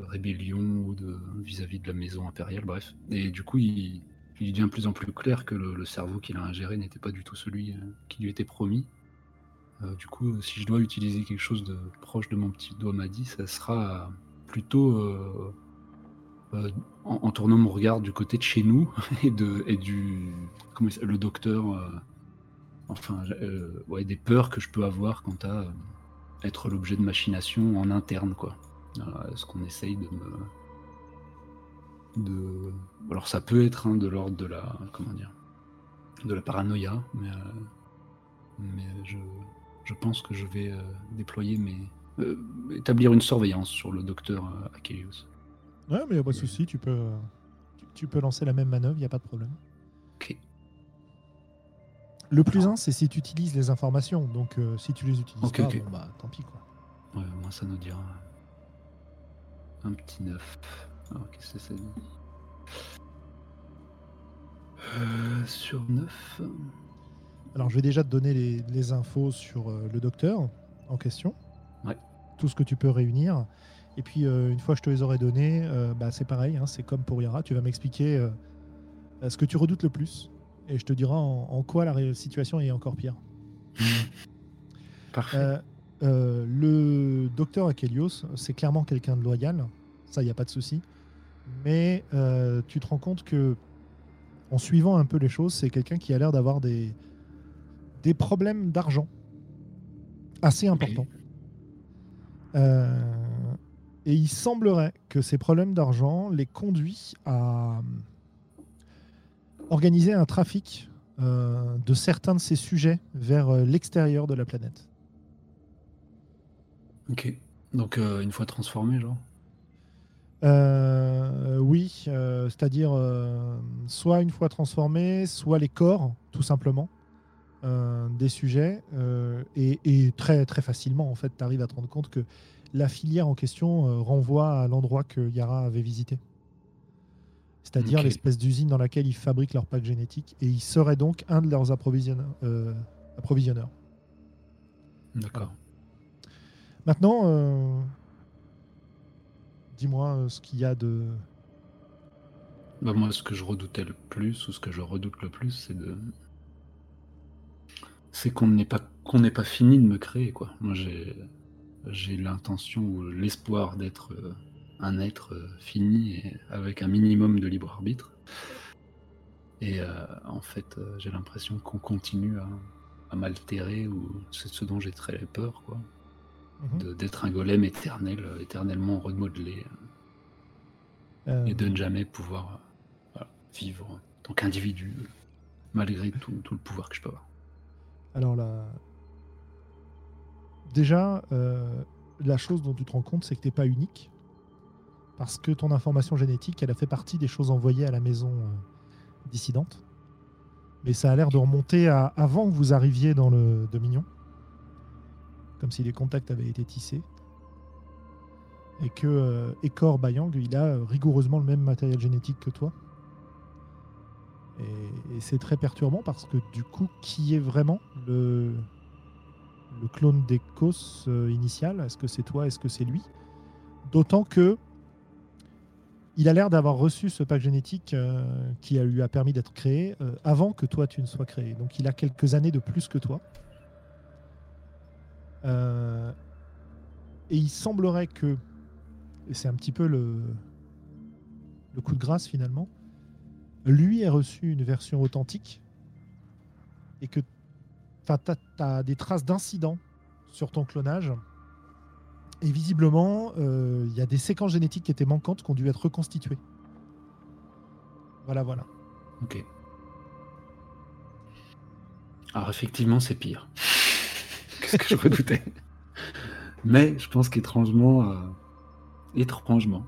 rébellion vis-à-vis de la maison impériale. Bref. Et du coup, il, devient de plus en plus clair que le, le cerveau qu'il a ingéré n'était pas du tout celui euh, qui lui était promis. Euh, du coup, si je dois utiliser quelque chose de proche de mon petit doigt m'a dit, ça sera plutôt euh, euh, en, tournant mon regard du côté de chez nous <laughs> et, de, du comment le docteur, euh, enfin euh, ouais, des peurs que je peux avoir quant à euh, être l'objet de machination en interne quoi. Euh, Est-ce qu'on essaye de me de alors ça peut être hein, de l'ordre de la comment dire de la paranoïa mais euh, mais je je pense que je vais euh, déployer mes euh, établir une surveillance sur le docteur euh, Achelios. Ouais, mais il a pas de souci, tu peux, euh, tu, tu peux lancer la même manœuvre, il n'y a pas de problème. Ok. Le plus un, c'est si tu utilises les informations. Donc, euh, si tu les utilises Ok, pas, bon, bah, tant pis quoi. Ouais, moi ça nous dira un petit 9. Alors qu'est-ce que ça dit Euh, Sur 9 Alors, je vais déjà te donner les, les infos sur euh, le docteur en question. Ouais. Tout ce que tu peux réunir. Et puis, euh, une fois que je te les aurai donnés, euh, bah, c'est pareil, hein, c'est comme pour Yara. Tu vas m'expliquer ce que tu redoutes le plus. Et je te dirai en, en quoi la situation est encore pire. <laughs> Parfait. Le docteur Akelios, c'est clairement quelqu'un de loyal, ça, il n'y a pas de souci. Mais tu te rends compte que, en suivant un peu les choses, c'est quelqu'un qui a l'air d'avoir des, des problèmes d'argent assez importants. Euh, et il semblerait que ces problèmes d'argent les conduisent à organiser un trafic euh, de certains de ces sujets vers euh, l'extérieur de la planète. Ok. Donc euh, une fois transformé, genre Euh, oui, euh, c'est-à-dire euh, soit une fois transformé, soit les corps, tout simplement, euh, des sujets. euh, et, et très, très facilement, en fait, tu arrives à te rendre compte que la filière en question euh, renvoie à l'endroit que Yara avait visité. C'est-à-dire l'espèce d'usine dans laquelle ils fabriquent leurs packs génétiques. Et il serait donc un de leurs approvisionneurs. approvisionneurs. D'accord. Maintenant, dis-moi ce qu'il y a de. Bah, moi, ce que je redoutais le plus, ou ce que je redoute le plus, c'est de. C'est qu'on n'ait pas qu'on n'ait pas fini de me créer, quoi. Moi, j'ai j'ai l'intention ou l'espoir d'être euh, un être euh, fini et avec un minimum de libre arbitre. Et euh, en fait, j'ai l'impression qu'on continue à, à m'altérer, ou c'est ce dont j'ai très peur, quoi. Mhm. D'être un golem éternel, éternellement remodelé. Euh, et de ne jamais pouvoir voilà, vivre en tant qu'individu, malgré tout, tout le pouvoir que je peux avoir. Alors là, déjà, euh, la chose dont tu te rends compte, c'est que t'es pas unique, parce que ton information génétique, elle a fait partie des choses envoyées à la maison euh, dissidente. Mais ça a l'air de remonter à avant que vous arriviez dans le Dominion, comme si les contacts avaient été tissés. Et que euh, Ekor Bayang, il a euh, rigoureusement le même matériel génétique que toi. Et, c'est très perturbant parce que du coup, qui est vraiment le, clone d'Ekos euh, initial? Est-ce que c'est toi? Est-ce que c'est lui? D'autant que il a l'air d'avoir reçu ce pack génétique euh, qui lui a permis d'être créé euh, avant que toi tu ne sois créé. Donc il a quelques années de plus que toi. Et il semblerait que, et c'est un petit peu le coup de grâce finalement, lui ait reçu une version authentique et que tu as, des traces d'incidents sur ton clonage. Et visiblement, euh, il y a des séquences génétiques qui étaient manquantes qui ont dû être reconstituées. Voilà, voilà. Ok. Alors effectivement, c'est pire <laughs> que ce que je redoutais? Mais je pense qu'étrangement, euh, étrangement,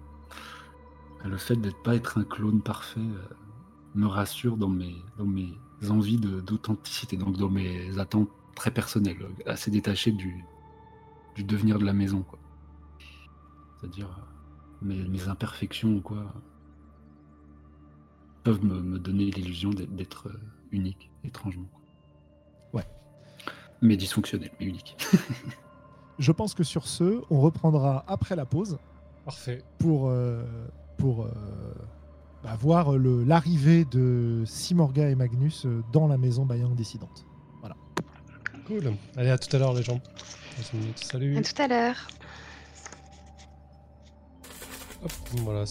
le fait de ne pas être un clone parfait euh, me rassure dans mes, dans mes envies de- d'authenticité, donc dans mes attentes très personnelles, assez détachées du, du devenir de la maison. quoi. C'est-à-dire euh, mes, mes imperfections ou quoi peuvent me, me donner l'illusion d'être- euh, unique, étrangement. Ouais. Mais dysfonctionnel, mais unique. <laughs> Je pense que sur ce, on reprendra après la pause Parfait. pour, euh, pour euh, bah, voir le- l'arrivée de Simorga et Magnus euh, dans la maison Bayang Dissidente. Cool. Allez, à tout à l'heure, les gens. Salut. À tout à l'heure. Hop, voilà.